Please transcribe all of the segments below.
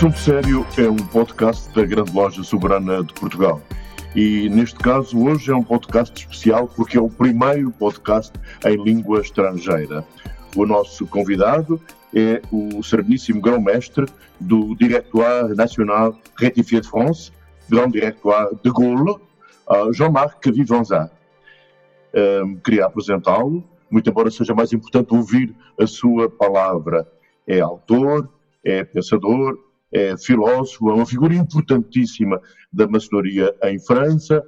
Assunto Sério é um podcast da Grande Loja Soberana de Portugal. E neste caso, hoje é um podcast especial porque é o primeiro podcast em língua estrangeira. O nosso convidado é o Sereníssimo Grão-Mestre do Directoire National Rétifié de France, Grand Directoire de Gaulle, Jean-Marc Vivanzat. Um, queria apresentá-lo, muito embora seja mais importante ouvir a sua palavra. É autor, é pensador, é filósofo, é uma figura importantíssima da maçonaria em França.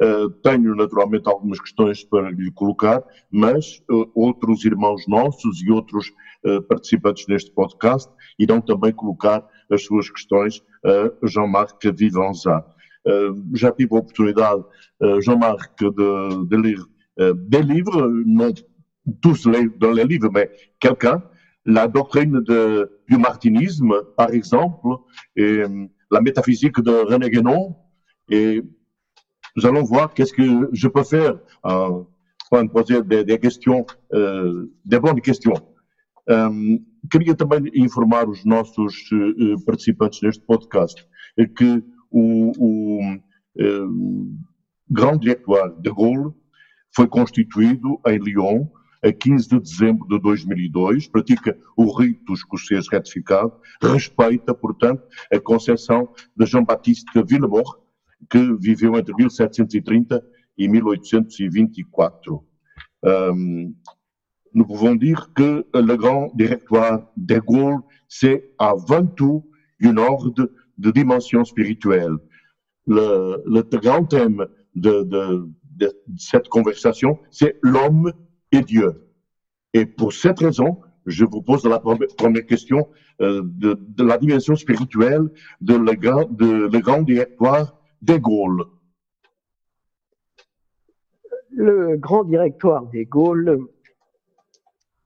Uh, tenho naturalmente algumas questões para lhe colocar, mas uh, outros irmãos nossos e outros uh, participantes neste podcast irão também colocar as suas questões a Jean-Marc Vivanzat. já tive a oportunidade, Jean-Marc, de, de ler des livres, não tous les, les livres, mais quelqu'un, la doctrine du martinisme, par exemple, et la métaphysique de René Guénon. Et nous allons voir qu'est-ce que je peux faire euh, pour me poser des, questions, uh, des bonnes questions. Um, queria também informar os nossos uh, participantes podcast que o, o uh, Grand Directoire de Gaulle foi constituído em Lyon a 15 de dezembro de 2002, pratica o rito escocês retificado, respeita, portanto, a concepção de Jean-Baptiste Villemort, que viveu entre 1730 et 1824. Um, nous pouvons dire que le grand directoire de Gaulle, c'est avant tout une ordre de dimension spirituelle. Le, le grand thème de, de, de cette conversation, c'est l'homme et Dieu. Et pour cette raison, je vous pose la première question euh, de, la dimension spirituelle de le de, le grand directoire des Gaules. Le grand directoire des Gaules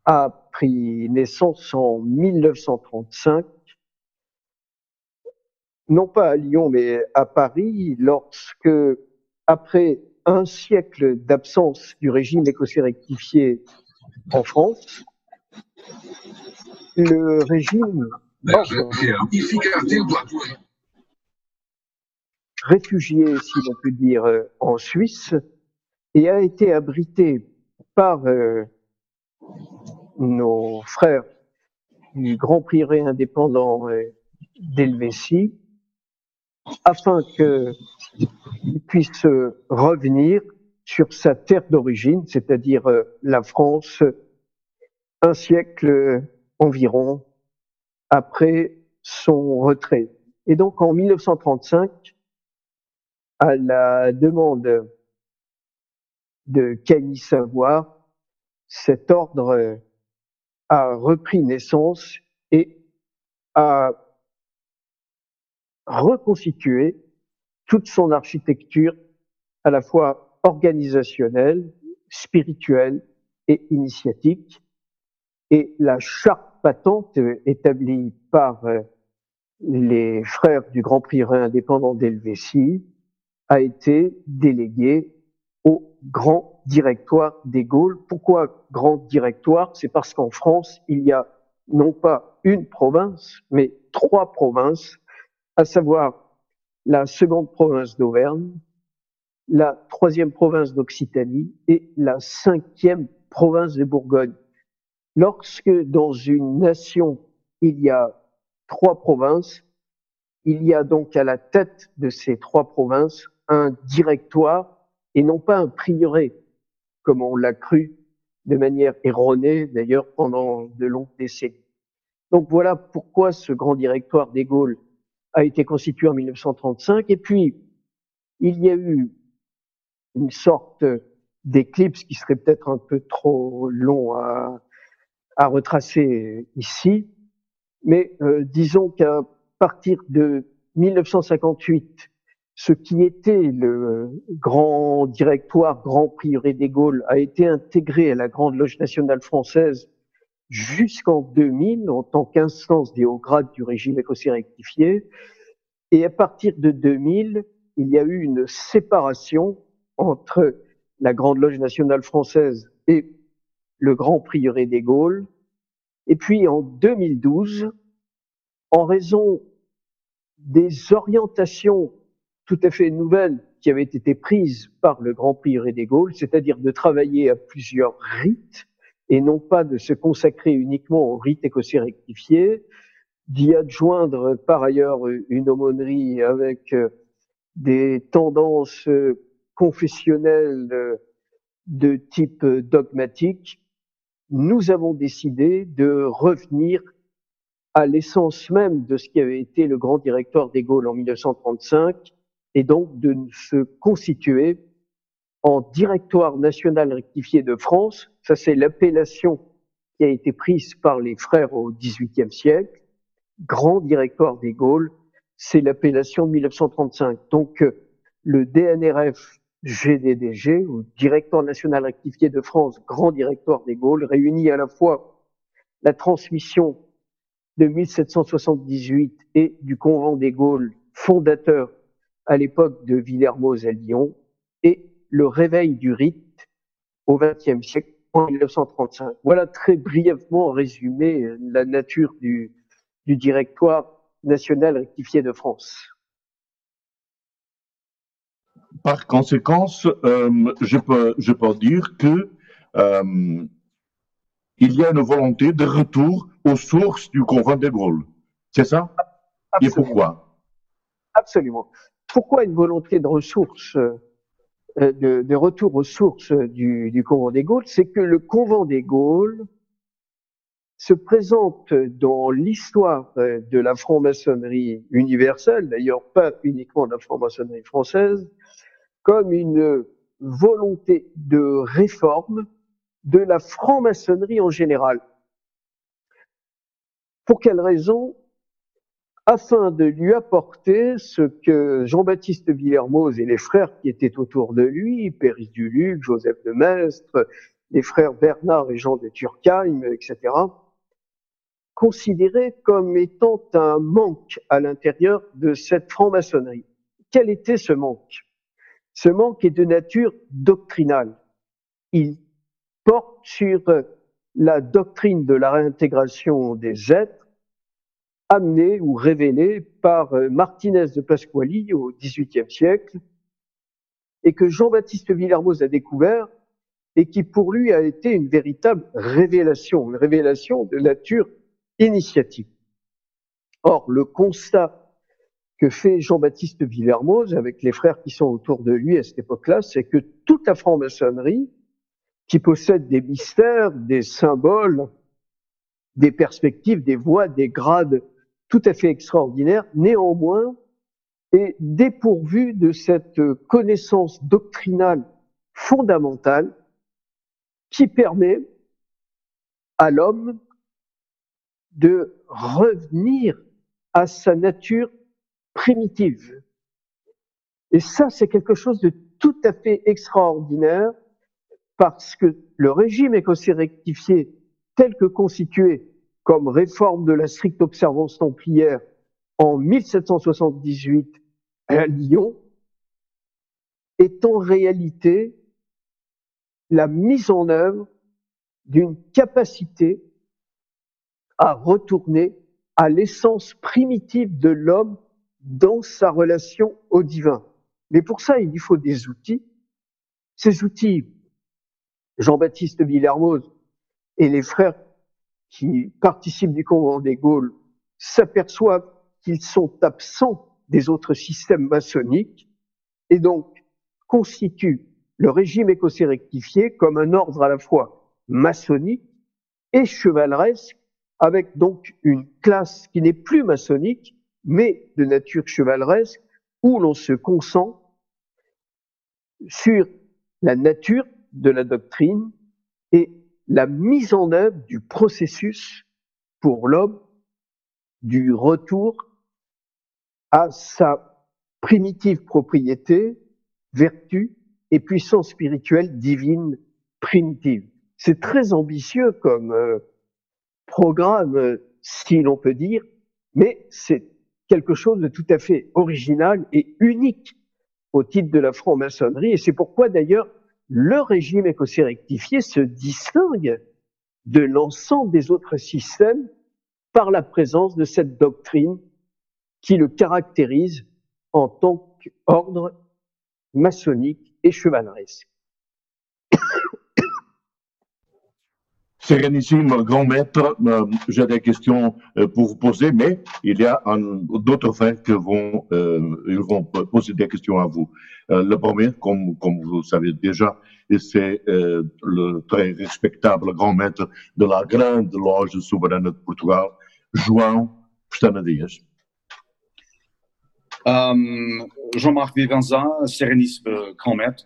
a pris naissance en 1935, non pas à Lyon, mais à Paris, lorsque, après un siècle d'absence du régime écossais rectifié en France, le régime réfugié, si l'on peut dire, en Suisse, et a été abrité par euh, nos frères du Grand Prieuré indépendant euh, d'Helvétie, afin qu'il puisse revenir sur sa terre d'origine, c'est-à-dire euh, la France, un siècle environ après son retrait. Et donc en 1935, à la demande de Camille Savoir, cet ordre a repris naissance et a reconstituer toute son architecture à la fois organisationnelle, spirituelle et initiatique. Et la charte patente établie par euh, les frères du Grand Prieuré indépendant d'Helvétie a été déléguée au Grand Directoire des Gaules. Pourquoi Grand Directoire? C'est parce qu'en France, il y a non pas une province, mais trois provinces à savoir la seconde province d'Auvergne, la troisième province d'Occitanie et la cinquième province de Bourgogne. Lorsque dans une nation il y a trois provinces, il y a donc à la tête de ces trois provinces un directoire et non pas un prieuré, comme on l'a cru de manière erronée d'ailleurs pendant de longues décennies. Donc voilà pourquoi ce grand directoire des Gaules a été constitué en 1935. Et puis, il y a eu une sorte d'éclipse qui serait peut-être un peu trop long à, retracer ici. Mais euh, disons qu'à partir de 1958, ce qui était le grand directoire, grand prieuré des Gaules, a été intégré à la Grande Loge nationale française jusqu'en 2000 en tant qu'instance des hauts grades du régime écossais rectifié. Et à partir de 2000, il y a eu une séparation entre la Grande Loge nationale française et le Grand Prieuré des Gaules. Et puis en 2012, en raison des orientations tout à fait nouvelles qui avaient été prises par le Grand Prieuré des Gaules, c'est-à-dire de travailler à plusieurs rites et non pas de se consacrer uniquement au rite écossais rectifié, d'y adjoindre par ailleurs une aumônerie avec euh, des tendances confessionnelles euh, de type dogmatique, nous avons décidé de revenir à l'essence même de ce qui avait été le grand directoire des Gaules en 1935 et donc de se constituer en directoire national rectifié de France. Ça, c'est l'appellation qui a été prise par les frères au XVIIIe siècle. Grand directoire des Gaules, c'est l'appellation de 1935. Donc, euh, le DNRF GDDG, ou Directoire national rectifié de France, Grand directoire des Gaules, réunit à la fois la transmission de 1778 et du convent des Gaules, fondateur à l'époque de Villermoz à Lyon, le réveil du rite au XXe siècle, en 1935. Voilà très brièvement résumé la nature du, du Directoire national rectifié de France. Par conséquent, euh, je, peux, je peux dire que euh, il y a une volonté de retour aux sources du convent des Gaules. C'est ça? Et pourquoi? Absolument. Pourquoi une volonté de ressources, euh, de, de, retour aux sources du, du convent des Gaules C'est que le convent des Gaules se présente dans l'histoire de la franc-maçonnerie universelle, d'ailleurs pas uniquement de la franc-maçonnerie française, comme une volonté de réforme de la franc-maçonnerie en général. Pour quelle raison? Afin de lui apporter ce que Jean-Baptiste Villermoz et les frères qui étaient autour de lui, Péris du Luc, Joseph de Maistre, les frères Bernard et Jean de Turckheim, etc., considéraient comme étant un manque à l'intérieur de cette franc-maçonnerie. Quel était ce manque? Ce manque est de nature doctrinale. Il porte sur la doctrine de la réintégration des êtres amenée ou révélée par euh, Martinez de Pasquali au XVIIIe siècle et que Jean-Baptiste Villermoz a découvert et qui pour lui a été une véritable révélation, une révélation de nature initiative. Or, le constat que fait Jean-Baptiste Villermoz avec les frères qui sont autour de lui à cette époque-là, c'est que toute la franc-maçonnerie qui possède des mystères, des symboles, des perspectives, des voies, des grades tout à fait extraordinaires, néanmoins est dépourvu de cette connaissance doctrinale fondamentale qui permet à l'homme de revenir à sa nature primitive. Et ça, c'est quelque chose de tout à fait extraordinaire parce que le régime écossais rectifié, tel que constitué comme réforme de la stricte observance templière en 1778 à Lyon, est en réalité la mise en œuvre d'une capacité à retourner à l'essence primitive de l'homme dans sa relation au divin. Mais pour ça, il lui faut des outils. Ces outils, Jean-Baptiste Villermoz et les frères qui participent du convent des Gaules s'aperçoivent qu'ils sont absents des autres systèmes maçonniques et donc constituent le régime écossais rectifié comme un ordre à la fois maçonnique et chevaleresque avec donc une classe qui n'est plus maçonnique mais de nature chevaleresque, où l'on se concentre sur la nature de la doctrine et la mise en œuvre du processus pour l'homme du retour à sa primitive propriété, vertu et puissance spirituelle divine primitive. C'est très ambitieux comme euh, programme, euh, si l'on peut dire, mais c'est quelque chose de tout à fait original et unique au titre de la franc-maçonnerie. Et c'est pourquoi d'ailleurs le régime écossais rectifié se distingue de l'ensemble des autres systèmes par la présence de cette doctrine qui le caractérise en tant qu'ordre maçonnique et chevaleresque. Sérénissime grand maître, euh, j'ai des questions euh, pour vous poser, mais il y a d'autres frères qui vont, euh, ils vont poser des questions à vous. le premier, comme, comme vous savez déjà, c'est le très respectable grand maître de la grande loge souveraine de Portugal, João Pestana Dias. Jean-Marc Vivenza, Sérénissime grand maître,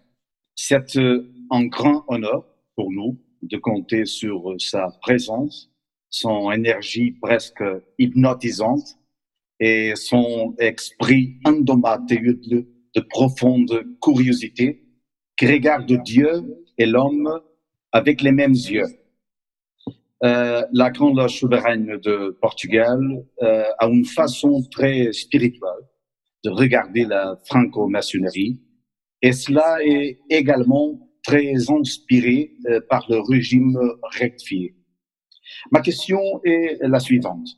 c'est un grand honneur pour nous de compter sur sa présence, son énergie presque hypnotisante et son esprit indomptable de profonde curiosité qui regarde Dieu et l'homme avec les mêmes yeux. Euh, la Grande souveraine de Portugal euh, a une façon très spirituelle de regarder la franco-maçonnerie et cela est également très inspiré euh, par le régime rectifié. Ma question est la suivante.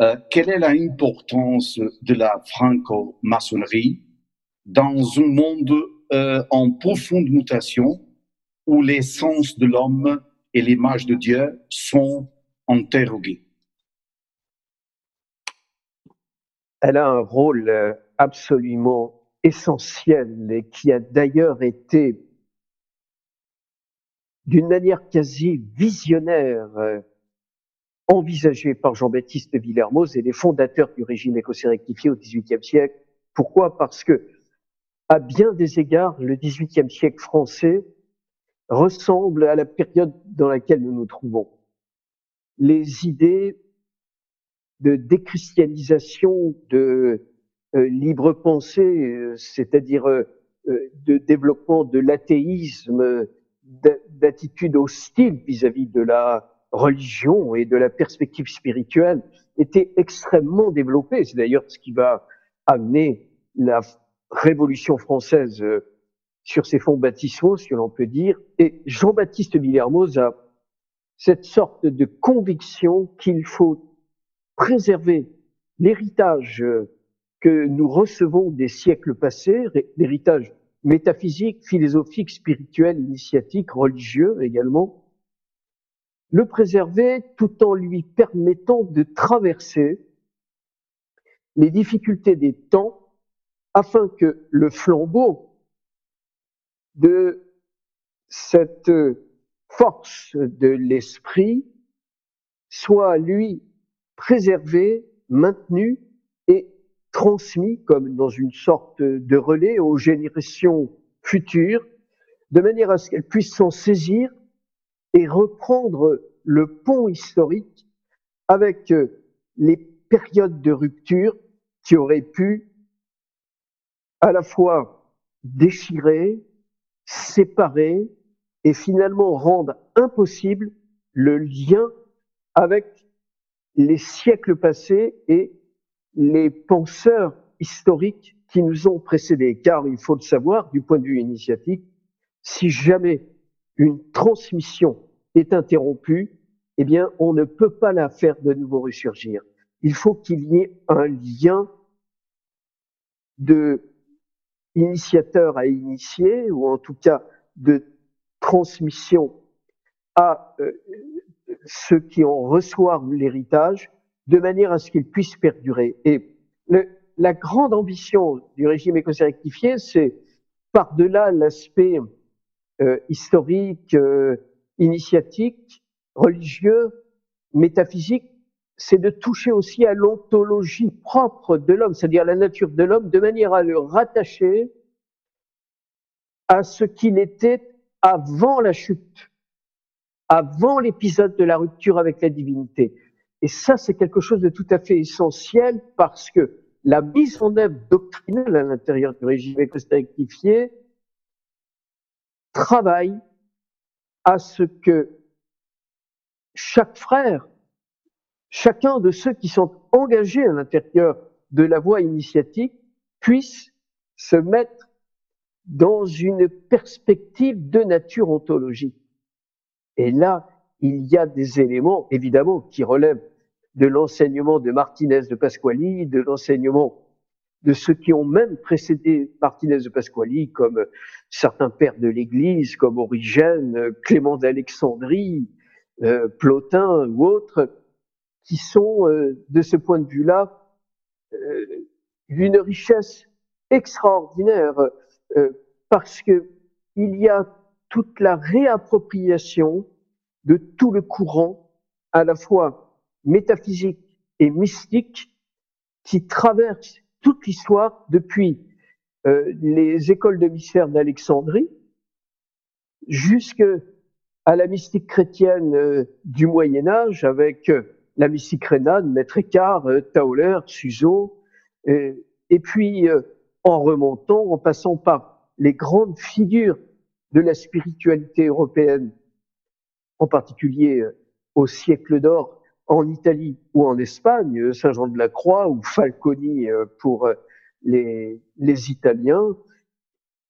Euh, quelle est l'importance de la franco-maçonnerie dans un monde euh, en profonde mutation où l'essence de l'homme et l'image de Dieu sont interrogés Elle a un rôle absolument essentiel et qui a d'ailleurs été d'une manière quasi visionnaire euh, envisagée par Jean-Baptiste Villermoz et les fondateurs du régime écossais rectifié au XVIIIe siècle. Pourquoi? Parce que, à bien des égards, le XVIIIe siècle français ressemble à la période dans laquelle nous nous trouvons. Les idées de déchristianisation, de euh, libre pensée, euh, c'est-à-dire de développement de l'athéisme, d'attitude hostile vis-à-vis de la religion et de la perspective spirituelle était extrêmement développée. C'est d'ailleurs ce qui va amener la Révolution française euh, sur ses fonds baptismaux, si l'on peut dire. Et Jean-Baptiste Villermoz a cette sorte de conviction qu'il faut préserver l'héritage euh, que nous recevons des siècles passés, l'héritage métaphysique, philosophique, spirituel, initiatique, religieux également, le préserver tout en lui permettant de traverser les difficultés des temps afin que le flambeau de cette force de l'esprit soit lui préservé, maintenu transmis comme dans une sorte de relais aux générations futures, de manière à ce qu'elles puissent s'en saisir et reprendre le pont historique avec euh, les périodes de rupture qui auraient pu à la fois déchirer, séparer et finalement rendre impossible le lien avec les siècles passés et les penseurs historiques qui nous ont précédés. Car il faut le savoir, du point de vue initiatique, si jamais une transmission est interrompue, eh bien, on ne peut pas la faire de nouveau ressurgir. Il faut qu'il y ait un lien de initiateur à initié, ou en tout cas de transmission à euh, ceux qui en reçoivent l'héritage, de manière à ce qu'il puisse perdurer. Et la grande ambition du régime écossais rectifié, c'est par-delà l'aspect euh, historique, euh, initiatique, religieux, métaphysique, c'est de toucher aussi à l'ontologie propre de l'homme, c'est-à-dire la nature de l'homme, de manière à le rattacher à ce qu'il était avant la chute, avant l'épisode de la rupture avec la divinité. Et ça, c'est quelque chose de tout à fait essentiel parce que la mise en œuvre doctrinale à l'intérieur du régime rectifié travaille à ce que chaque frère, chacun de ceux qui sont engagés à l'intérieur de la voie initiatique puisse se mettre dans une perspective de nature ontologique. Et là, il y a des éléments, évidemment, qui relèvent de l'enseignement de Martinez de Pasquali, de l'enseignement de ceux qui ont même précédé Martinez de Pasquali, comme certains pères de l'Église, comme Origène, Clément d'Alexandrie, euh, Plotin ou autres, qui sont, euh, de ce point de vue-là, euh, d'une richesse extraordinaire, euh, parce que il y a toute la réappropriation de tout le courant, à la fois métaphysique et mystique, qui traverse toute l'histoire depuis euh, les écoles de mystère d'Alexandrie jusque à la mystique chrétienne euh, du Moyen Âge avec euh, la mystique rénane, Maître Écart, Tauler, Suzo, et puis en remontant, en passant par les grandes figures de la spiritualité européenne, en particulier au siècle d'or en Italie ou en Espagne, Saint Jean de la Croix ou Falconi pour les, les Italiens,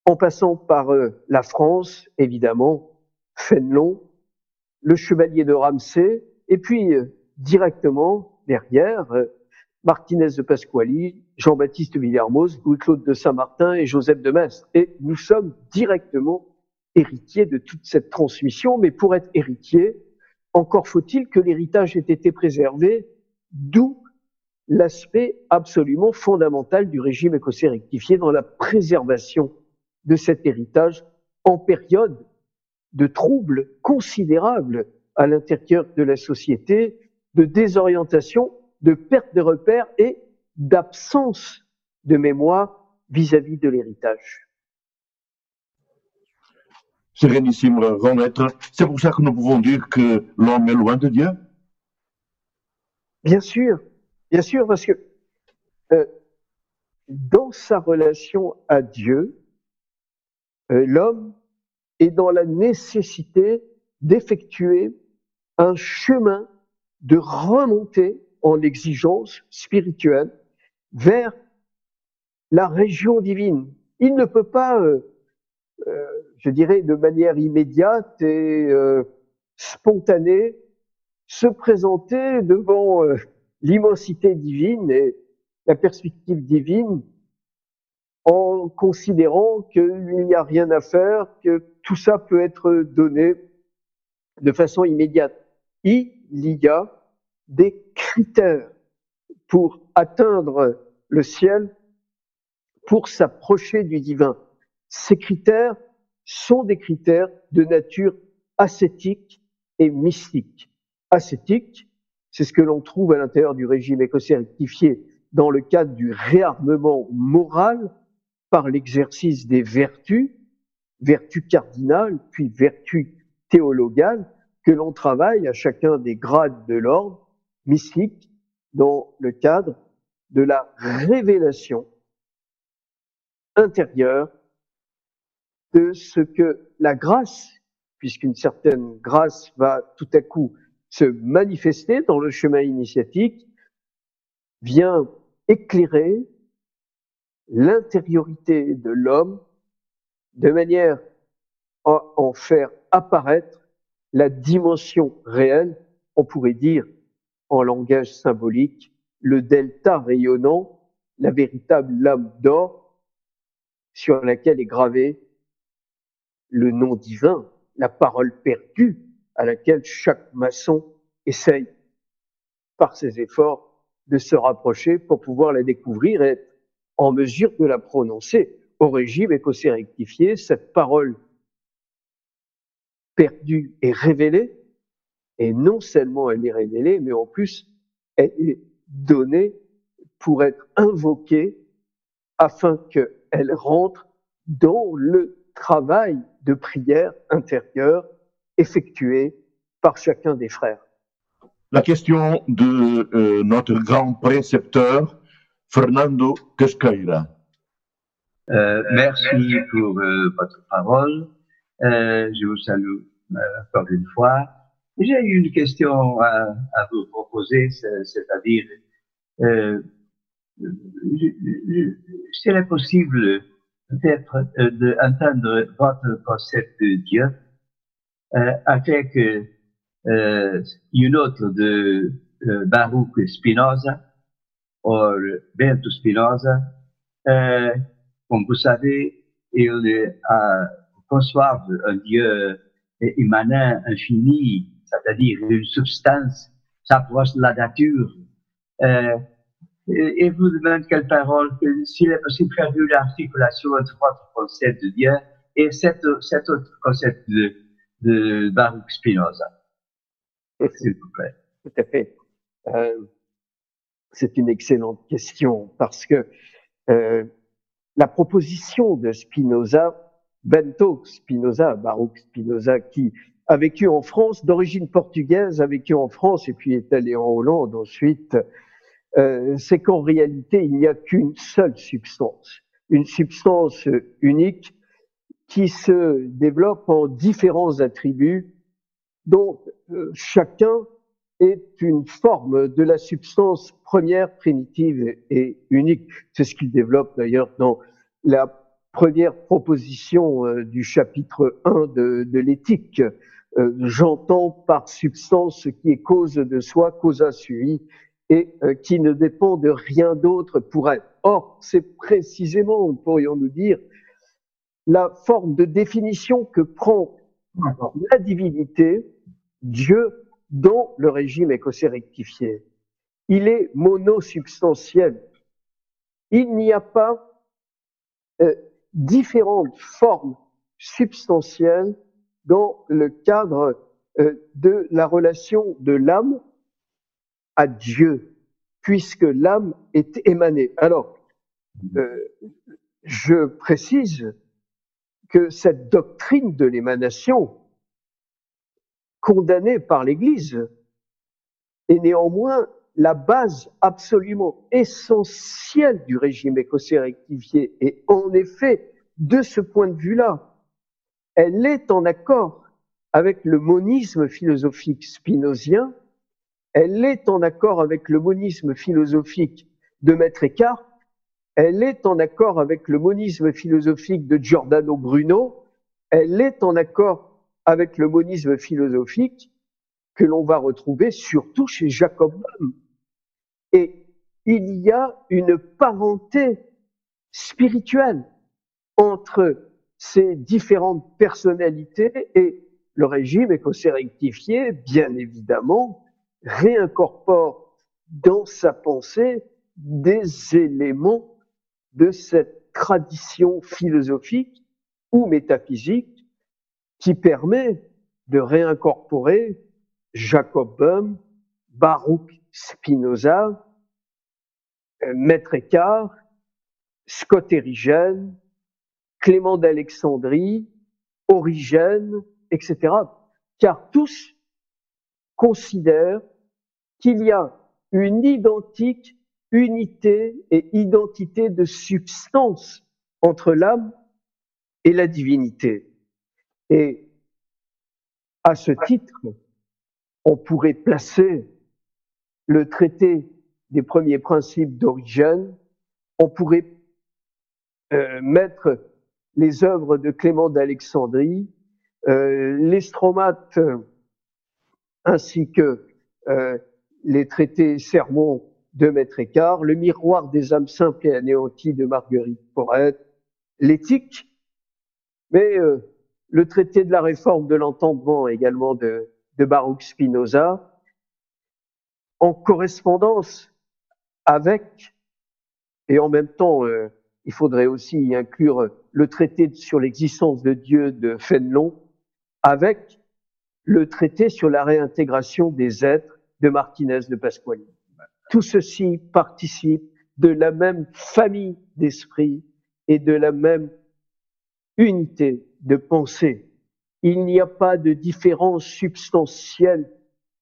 en passant par la France, évidemment, Fénelon, le chevalier de Ramsay, et puis directement derrière, Martinez de Pasquali, Jean-Baptiste Villermoz, Louis-Claude de Saint-Martin et Joseph de Maistre. Et nous sommes directement héritiers de toute cette transmission, mais pour être héritier, encore faut-il que l'héritage ait été préservé, d'où l'aspect absolument fondamental du régime écossais rectifié dans la préservation de cet héritage en période de troubles considérables à l'intérieur de la société, de désorientation, de perte de repères et d'absence de mémoire vis-à-vis de l'héritage. C'est pour ça que nous pouvons dire que l'homme est loin de Dieu Bien sûr, bien sûr, parce que euh, dans sa relation à Dieu, euh, l'homme est dans la nécessité d'effectuer un chemin de remonter en exigence spirituelle vers la région divine. Il ne peut pas, euh, euh, je dirais, de manière immédiate et euh, spontanée, se présenter devant euh, l'immensité divine et la perspective divine en considérant qu'il n'y a rien à faire, que tout ça peut être donné de façon immédiate. Il y a des critères pour atteindre le ciel, pour s'approcher du divin. Ces critères sont des critères de nature ascétique et mystique. Ascétique, c'est ce que l'on trouve à l'intérieur du régime écossais rectifié dans le cadre du réarmement moral par l'exercice des vertus, vertus cardinales, puis vertus théologales, que l'on travaille à chacun des grades de l'ordre mystique dans le cadre de la révélation intérieure de ce que la grâce, puisqu'une certaine grâce va tout à coup se manifester dans le chemin initiatique, vient éclairer l'intériorité de l'homme de manière à en faire apparaître la dimension réelle, on pourrait dire en langage symbolique, le delta rayonnant, la véritable lame d'or sur laquelle est gravé le nom divin, la parole perdue à laquelle chaque maçon essaye par ses efforts de se rapprocher pour pouvoir la découvrir et être en mesure de la prononcer. Au régime écossais rectifié, cette parole perdue est révélée et non seulement elle est révélée, mais en plus, elle est donnée pour être invoquée afin qu'elle rentre dans le travail de prière intérieure effectué par chacun des frères. La question de euh, notre grand précepteur, Fernando Casqueira. Euh, merci pour euh, votre parole. Euh, je vous salue euh, encore une fois. J'ai une question à, à vous proposer, c'est-à-dire, euh, serait possible peut-être euh, d'entendre votre concept de Dieu euh, avec euh, une autre de euh, Baruch Spinoza, ou Bento Spinoza. Euh, comme vous savez, il a conçoit un Dieu immanent, infini, c'est-à-dire une substance s'approche de la nature. Et vous demande quelle parole, s'il est possible de faire une articulation entre votre concept de Dieu et cet, cet autre concept de, de Baruch Spinoza. S'il vous plaît. Tout à fait. Euh, c'est une excellente question parce que euh, la proposition de Spinoza, Bento Spinoza, Baruch Spinoza, qui a vécu en France, d'origine portugaise, a vécu en France et puis est allé en Hollande ensuite, euh, c'est qu'en réalité, il n'y a qu'une seule substance, une substance unique qui se développe en différents attributs dont euh, chacun est une forme de la substance première, primitive et unique. C'est ce qu'il développe d'ailleurs dans la première proposition euh, du chapitre 1 de, l'éthique. J'entends par substance ce qui est cause de soi, causa sui, et euh, qui ne dépend de rien d'autre pour être. Or, c'est précisément, pourrions-nous dire, la forme de définition que prend la divinité, Dieu, dans le régime écossais rectifié. Il est monosubstantiel. Il n'y a pas euh, différentes formes substantielles dans le cadre euh, de la relation de l'âme à Dieu, puisque l'âme est émanée. Alors, euh, je précise que cette doctrine de l'émanation, condamnée par l'Église, est néanmoins la base absolument essentielle du régime écossais rectifié. Et en effet, de ce point de vue-là, elle est en accord avec le monisme philosophique spinozien, elle est en accord avec le monisme philosophique de Maître Eckhart, elle est en accord avec le monisme philosophique de Giordano Bruno, elle est en accord avec le monisme philosophique que l'on va retrouver surtout chez Jacob Böhm. Et il y a une parenté spirituelle entre ces différentes personnalités et le régime écossais rectifié, bien évidemment, réincorpore dans sa pensée des éléments de cette tradition philosophique ou métaphysique qui permet de réincorporer Jacob Böhm, Baruch Spinoza, Maître Eckhart, Scott Erigène, Clément d'Alexandrie, Origène, etc. Car tous considèrent qu'il y a une identique unité et identité de substance entre l'âme et la divinité. Et à ce titre, on pourrait placer le traité des premiers principes d'origine, on pourrait euh, mettre les œuvres de Clément d'Alexandrie, euh, ainsi que euh, les traités sermons de Maître Écart, le miroir des âmes simples et anéanties de Marguerite Porrette, l'éthique, mais euh, le traité de la réforme de l'entendement également de, de Baruch Spinoza, en correspondance avec, et en même temps, euh, il faudrait aussi y inclure le traité sur l'existence de Dieu de Fénelon, avec le traité sur la réintégration des êtres de Martinez de Pasquali. tout ceci participe de la même famille d'esprit et de la même unité de pensée. Il n'y a pas de différence substantielle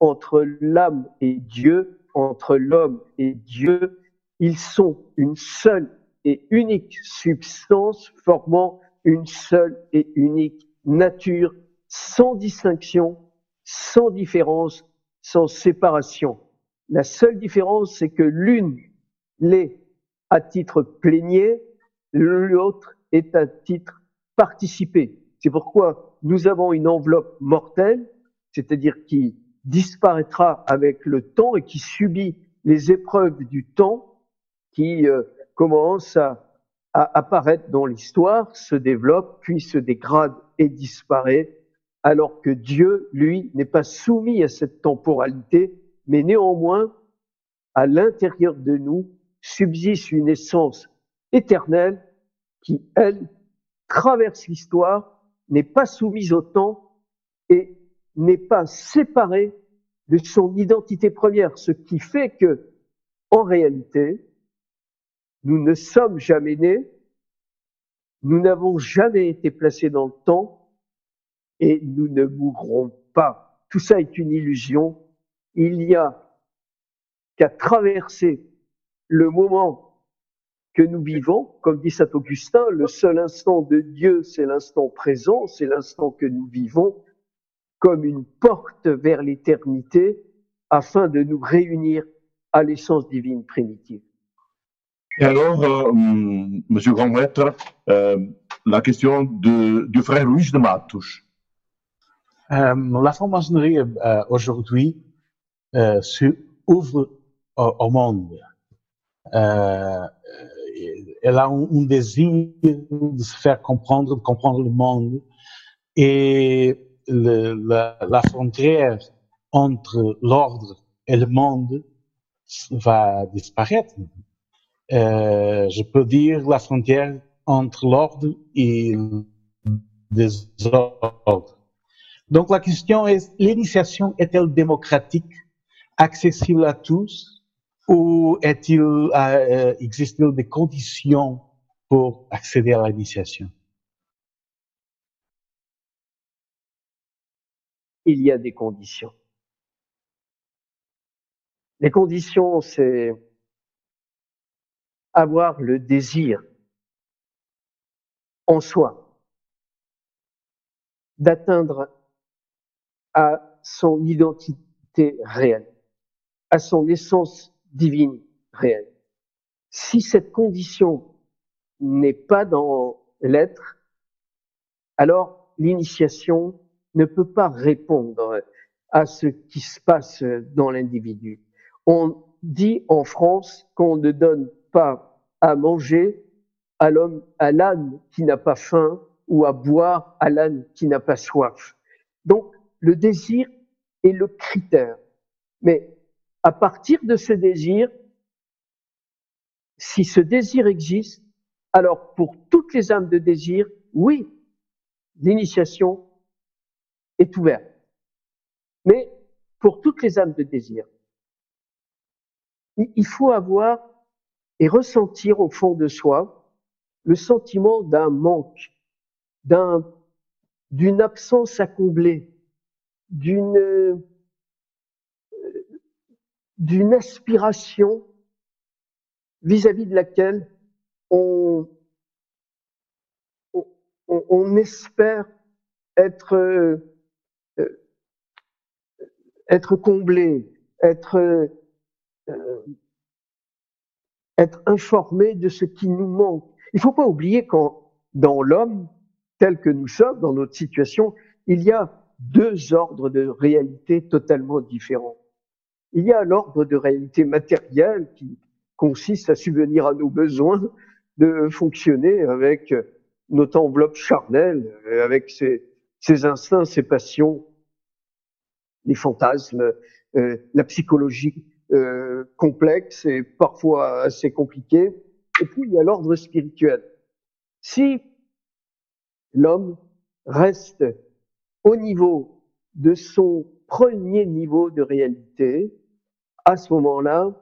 entre l'âme et Dieu, entre l'homme et Dieu. Ils sont une seule et unique substance formant une seule et unique nature, sans distinction, sans différence, sans séparation. La seule différence, c'est que l'une l'est à titre plénier, l'autre est à titre participé. C'est pourquoi nous avons une enveloppe mortelle, c'est-à-dire qui disparaîtra avec le temps et qui subit les épreuves du temps qui euh, commencent à, à apparaître dans l'histoire, se développe, puis se dégrade et disparaît, alors que Dieu, lui, n'est pas soumis à cette temporalité, mais néanmoins, à l'intérieur de nous, subsiste une essence éternelle qui, elle, traverse l'histoire, n'est pas soumise au temps et n'est pas séparée de son identité première, ce qui fait que, en réalité, nous ne sommes jamais nés, nous n'avons jamais été placés dans le temps et nous ne mourrons pas. Tout ça est une illusion. Il n'y a qu'à traverser le moment que nous vivons, comme dit saint Augustin, le seul instant de Dieu, c'est l'instant présent, c'est l'instant que nous vivons, comme une porte vers l'éternité, afin de nous réunir à l'essence divine primitive. Et alors, euh, Monsieur Grand Maître, euh, la question de, du frère Louis de Matos. Euh, la franc-maçonnerie euh, aujourd'hui euh, ouvre au, au monde. Elle a un, un, désir de se faire comprendre, de comprendre le monde. Et le, la, la frontière entre l'ordre et le monde va disparaître. Euh, je peux dire la frontière entre l'ordre et le désordre. Donc la question est, l'initiation est-elle démocratique, accessible à tous, ou est-il, euh, existe-t-il des conditions pour accéder à l'initiation? Il y a des conditions. Les conditions, c'est avoir le désir en soi d'atteindre à son identité réelle, à son essence divine réelle. Si cette condition n'est pas dans l'être, alors l'initiation ne peut pas répondre à ce qui se passe dans l'individu. On dit en France qu'on ne donne pas à manger à l'homme, à l'âne qui n'a pas faim ou à boire à l'âne qui n'a pas soif. Donc, le désir est le critère. Mais à partir de ce désir, si ce désir existe, alors pour toutes les âmes de désir, oui, l'initiation est ouverte. Mais pour toutes les âmes de désir, il faut avoir et ressentir au fond de soi le sentiment d'un manque, d'un, d'une absence à combler, d'une, d'une aspiration vis-à-vis de laquelle on, on, espère être, euh, être comblé, être euh, être informé de ce qui nous manque. Il ne faut pas oublier qu'en dans l'homme tel que nous sommes, dans notre situation, il y a deux ordres de réalité totalement différents. Il y a l'ordre de réalité matérielle qui consiste à subvenir à nos besoins de fonctionner avec notre enveloppe charnelle, avec ses, instincts, ses passions, les fantasmes, euh, la psychologie euh, complexe et parfois assez compliqué. Et puis il y a l'ordre spirituel. Si l'homme reste au niveau de son premier niveau de réalité, à ce moment-là,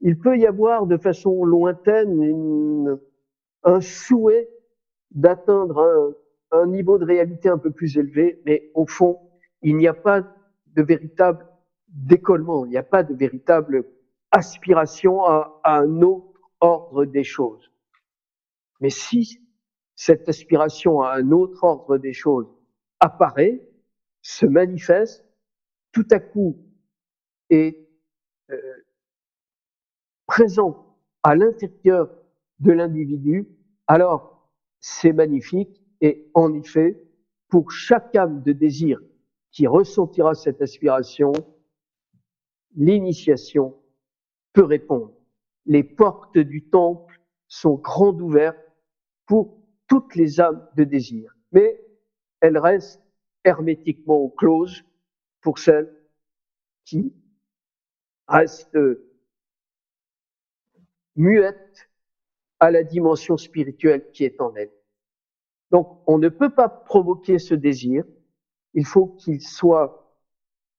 il peut y avoir de façon lointaine un souhait d'atteindre un, niveau de réalité un peu plus élevé, mais au fond, il n'y a pas de véritable décollement, il n'y a pas de véritable aspiration à un autre ordre des choses. Mais si cette aspiration à un autre ordre des choses apparaît, se manifeste, tout à coup est euh, présent à l'intérieur de l'individu, alors c'est magnifique et en effet, pour chaque âme de désir qui ressentira cette aspiration, l'initiation peut répondre. Les portes du temple sont grandes ouvertes pour toutes les âmes de désir, mais elles restent hermétiquement closes pour celles qui restent muettes à la dimension spirituelle qui est en elles. Donc, on ne peut pas provoquer ce désir. Il faut qu'il soit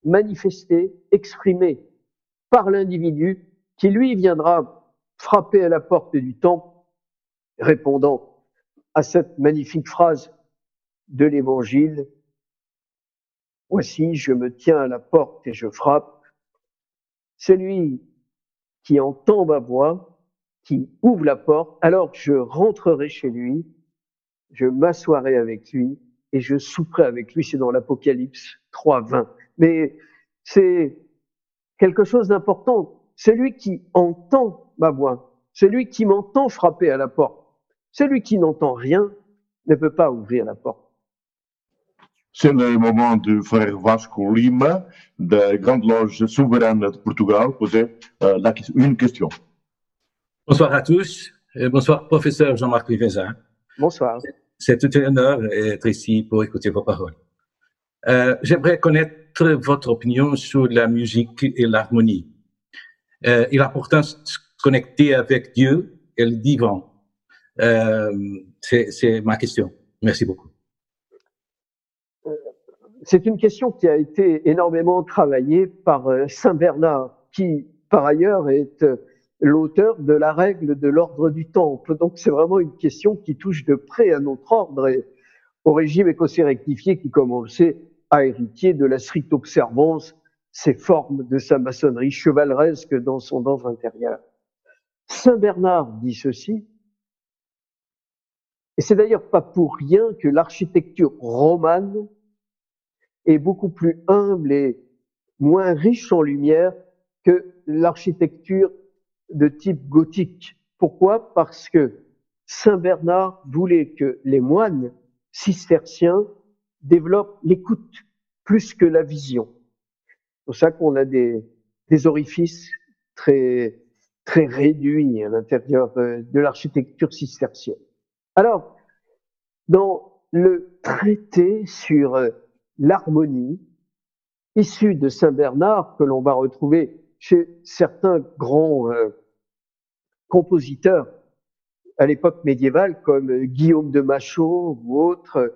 manifesté, exprimé par l'individu qui, lui, viendra frapper à la porte du temple, répondant à cette magnifique phrase de l'évangile. Voici, je me tiens à la porte et je frappe. Celui qui entend ma voix, qui ouvre la porte, alors je rentrerai chez lui, je m'assoirai avec lui et je souperai avec lui. C'est dans l'Apocalypse 3, 20. Mais c'est quelque chose d'important. Celui qui entend ma voix, celui qui m'entend frapper à la porte, celui qui n'entend rien ne peut pas ouvrir la porte. C'est le moment du frère Vasco Lima, de Grande Loge Souveraine de Portugal, poser euh, la, une question. Bonsoir à tous. Et bonsoir, professeur Jean-Marc Rivezin. Bonsoir. C'est tout un honneur d'être ici pour écouter vos paroles. Euh, J'aimerais connaître votre opinion sur la musique et l'harmonie euh, et l'importance de se connecter avec Dieu et le divin euh, C'est ma question. Merci beaucoup. C'est une question qui a été énormément travaillée par euh, Saint Bernard, qui par ailleurs est euh, l'auteur de la règle de l'ordre du temple. Donc c'est vraiment une question qui touche de près à notre ordre et au régime écossais rectifié qui, comme on le sait, a hérité de la stricte observance ces formes de sa maçonnerie chevaleresque dans son dans intérieur. Saint Bernard dit ceci, et c'est d'ailleurs pas pour rien que l'architecture romane est beaucoup plus humble et moins riche en lumière que l'architecture de type gothique. Pourquoi? Parce que Saint Bernard voulait que les moines cisterciens développent l'écoute plus que la vision. C'est pour ça qu'on a des, des orifices très, très réduits à l'intérieur euh, de l'architecture cistercienne. Alors, dans le traité sur euh, l'harmonie, issu de Saint Bernard, que l'on va retrouver chez certains grands euh, compositeurs à l'époque médiévale, comme euh, Guillaume de Machaut ou autres,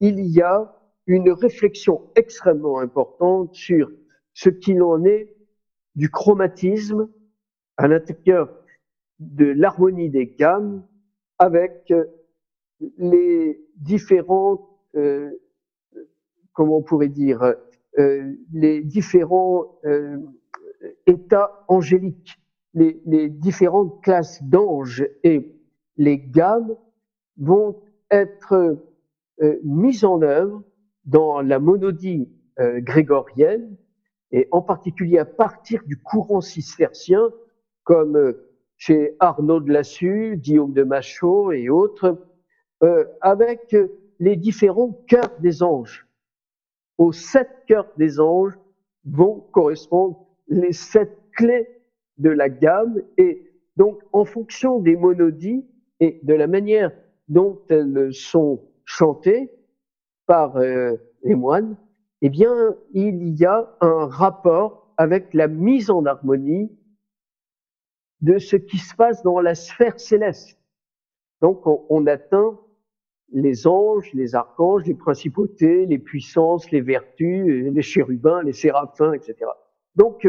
il y a une réflexion extrêmement importante sur ce qu'il en est du chromatisme à l'intérieur de l'harmonie des gammes avec euh, les différents, euh, comment on pourrait dire, euh, les différents euh, états angéliques, les, les différentes classes d'anges et les gammes vont être euh, mises en œuvre dans la monodie euh, grégorienne et en particulier à partir du courant cistercien comme euh, chez Arnaud de Lassus, Guillaume de Machaut et autres, avec les différents cœurs des anges. Aux sept cœurs des anges vont correspondre les sept clés de la gamme et donc en fonction des monodies et de la manière dont elles sont chantées par euh, les moines, eh bien, il y a un rapport avec la mise en harmonie de ce qui se passe dans la sphère céleste. Donc on, on atteint les anges, les archanges, les principautés, les puissances, les vertus, les chérubins, les séraphins, etc. Donc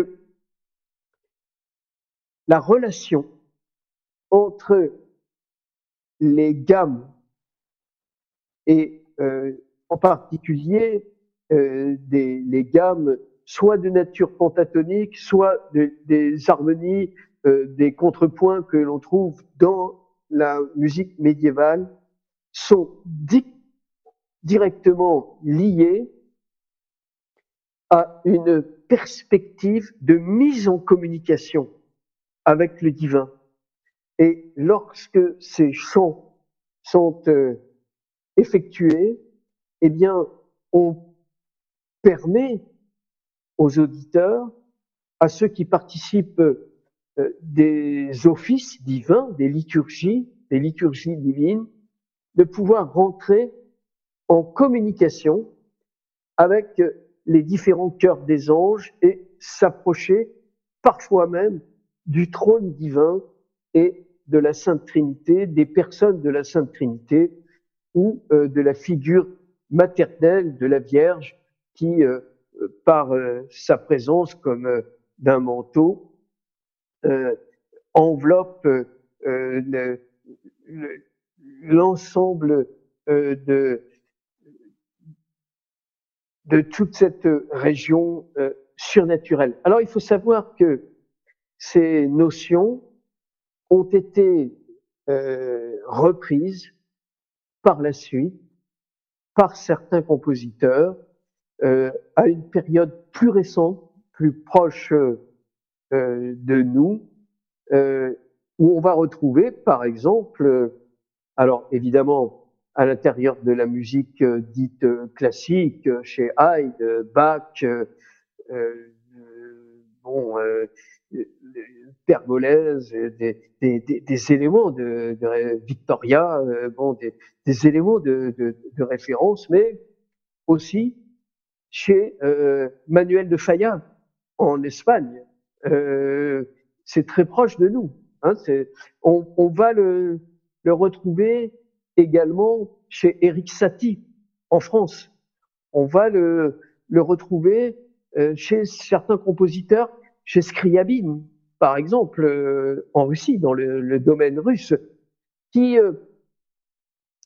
la relation entre les gammes et euh, en particulier euh, des, les gammes soit de nature pentatonique, soit des harmonies, euh, des contrepoints que l'on trouve dans la musique médiévale, sont directement liés à une perspective de mise en communication avec le divin. Et lorsque ces chants sont euh, effectués, eh bien, on permet aux auditeurs, à ceux qui participent euh, des offices divins, des liturgies, des liturgies divines, de pouvoir rentrer en communication avec les différents cœurs des anges et s'approcher parfois même du trône divin et de la Sainte Trinité, des personnes de la Sainte Trinité ou euh, de la figure maternelle de la Vierge qui, euh, par euh, sa présence comme d'un manteau, enveloppe l'ensemble de, de toute cette région surnaturelle. Alors il faut savoir que ces notions ont été euh, reprises par la suite par certains compositeurs euh, à une période plus récente, plus proche euh, de nous, euh, où on va retrouver, par exemple, alors évidemment à l'intérieur de la musique euh, dite classique, chez Haydn, Bach, bon, pergolèse, des, des, des, éléments de, Victoria, euh, bon, des, éléments de, de, de, référence, mais aussi chez euh, Manuel de Falla en Espagne. Euh, c'est très proche de nous. Hein, on, on, va le, le retrouver également chez Eric Satie en France. On va le, le retrouver euh, chez certains compositeurs, chez Scriabine, par exemple, euh, en Russie, dans le, domaine russe, qui euh,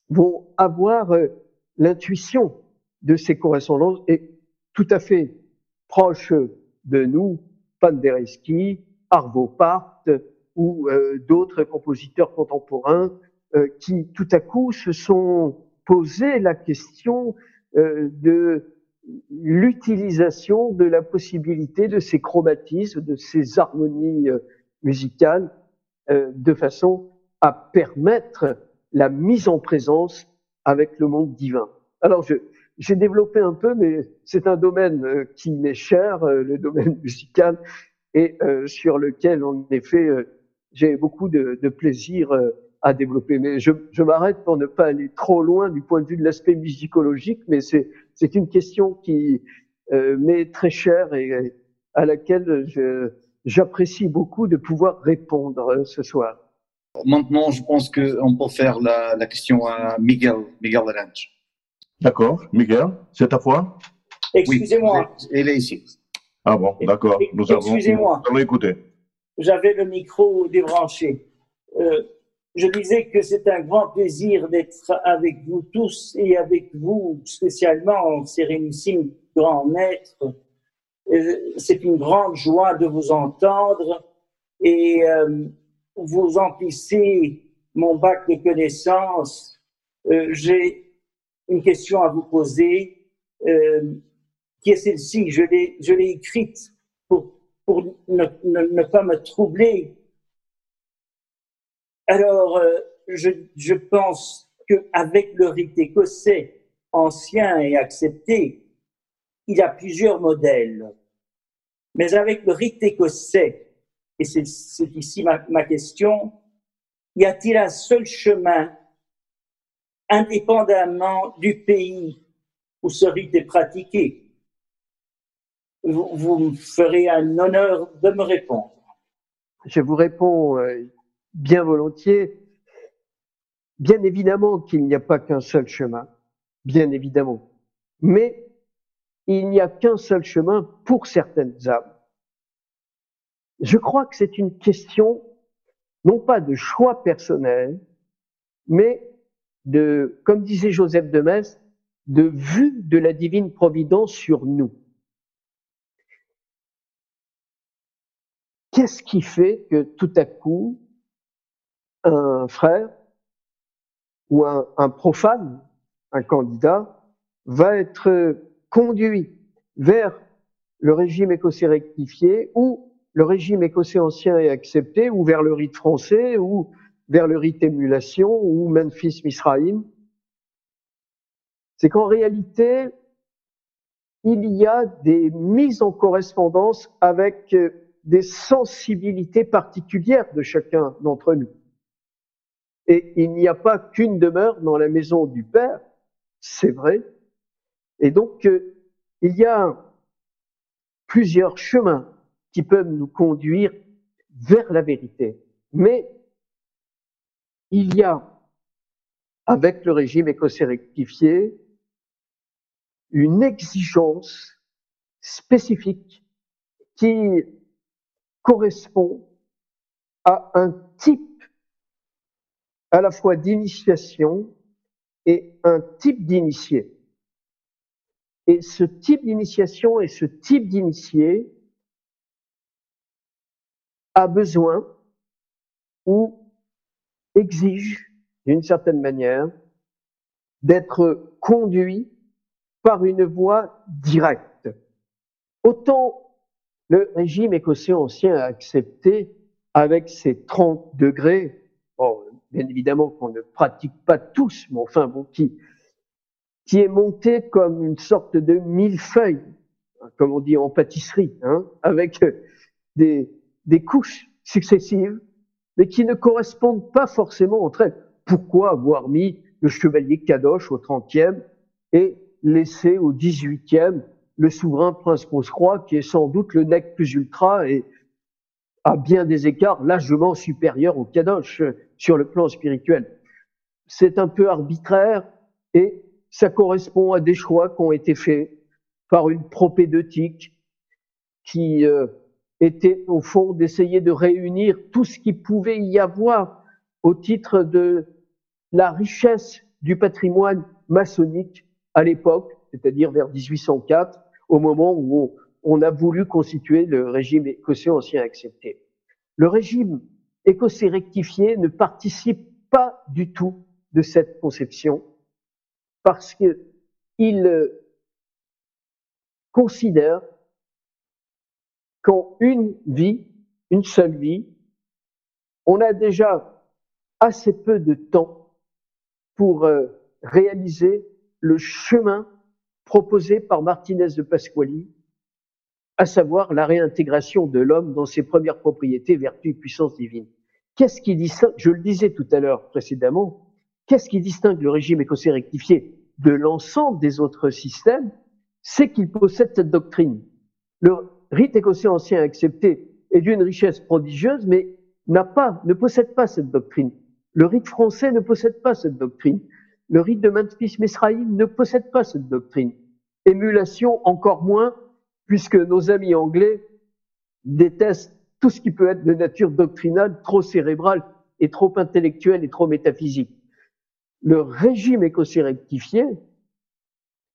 vont avoir l'intuition de ces correspondances et tout à fait proches de nous, Pandereski, Arvo Part ou d'autres compositeurs contemporains qui tout à coup se sont posé la question de l'utilisation de la possibilité de ces chromatismes, de ces harmonies euh, musicales, euh, de façon à permettre la mise en présence avec le monde divin. Alors, j'ai développé un peu, mais c'est un domaine euh, qui m'est cher, le domaine musical, et sur lequel, en effet, j'ai beaucoup de, de plaisir à développer. Mais je, je m'arrête pour ne pas aller trop loin du point de vue de l'aspect musicologique, mais c'est c'est une question qui euh, m'est très chère et à laquelle j'apprécie beaucoup de pouvoir répondre euh, ce soir. Maintenant, je pense qu'on peut faire la, la, question à Miguel, Miguel Ranch. D'accord. Miguel, c'est ta fois Excusez-moi. Oui, il est ici. Ah bon, d'accord. Nous avons, nous allons écouter. J'avais le micro débranché. Euh, je disais que c'est un grand plaisir d'être avec vous tous et avec vous spécialement, Sérénissime Grand Maître. Euh, c'est une grande joie de vous entendre et euh, vous emplissez mon bac de connaissances. Euh, j'ai une question à vous poser qui est celle-ci. Je l'ai, écrite pour, pour ne, ne pas me troubler alors, euh, je, je pense qu'avec le rite écossais ancien et accepté, il a plusieurs modèles. Mais avec le rite écossais, et c'est ici ma, ma question, y a-t-il un seul chemin, indépendamment du pays où ce rite est pratiqué? Vous, vous me ferez un honneur de me répondre. Je vous réponds euh, bien volontiers. Bien évidemment qu'il n'y a pas qu'un seul chemin, bien évidemment. Mais il n'y a qu'un seul chemin pour certaines âmes. Je crois que c'est une question non pas de choix personnel, mais de, comme disait Joseph de Metz, de vue de la divine providence sur nous. Qu'est-ce qui fait que tout à coup, un frère ou un, profane, un candidat, va être conduit vers le régime écossais rectifié ou le régime écossais ancien est accepté ou vers le rite français ou vers le rite émulation ou Memphis Misraïm, c'est qu'en réalité, il y a des mises en correspondance avec des sensibilités particulières de chacun d'entre nous. Et il n'y a pas qu'une demeure dans la maison du Père, c'est vrai. Et donc, euh, il y a plusieurs chemins qui peuvent nous conduire vers la vérité. Mais il y a, avec le régime écossais rectifié, une exigence spécifique qui correspond à un type à la fois d'initiation et un type d'initié. Et ce type d'initiation et ce type d'initié a besoin ou exige, d'une certaine manière, d'être conduit par une voie directe. Autant le régime écossais ancien a accepté avec ses 30 degrés, bien évidemment qu'on ne pratique pas tous, mais enfin bon, qui, qui est monté comme une sorte de millefeuille, comme on dit en pâtisserie, hein, avec des, des couches successives, mais qui ne correspondent pas forcément entre elles. Pourquoi avoir mis le chevalier Kadosh au 30e et laissé au 18e le souverain prince Rose-Croix, qui est sans doute le nec plus ultra et à bien des écarts largement supérieur au Kadosh sur le plan spirituel. C'est un peu arbitraire et ça correspond à des choix qui ont été faits par une propédeutique qui euh, était au fond d'essayer de réunir tout ce qui pouvait y avoir au titre de la richesse du patrimoine maçonnique à l'époque, c'est-à-dire vers 1804, au moment où on, a voulu constituer le régime écossais ancien accepté. Le régime écossais rectifié ne participe pas du tout de cette conception parce qu'il euh, considère qu'en une vie, une seule vie, on a déjà assez peu de temps pour euh, réaliser le chemin proposé par Martinez de Pasquali, à savoir la réintégration de l'homme dans ses premières propriétés, vertus et puissance divine. Qu'est-ce qui distingue, je le disais tout à l'heure précédemment, qu'est-ce qui distingue le régime écossais rectifié de l'ensemble des autres systèmes C'est qu'il possède cette doctrine. Le rite écossais ancien accepté est d'une richesse prodigieuse, mais n'a pas, ne possède pas cette doctrine. Le rite français ne possède pas cette doctrine. Le rite de Memphis Mesraïm ne possède pas cette doctrine. Émulation encore moins, puisque nos amis anglais détestent tout ce qui peut être de nature doctrinale, trop cérébrale et trop intellectuelle et trop métaphysique. Le régime écossais rectifié,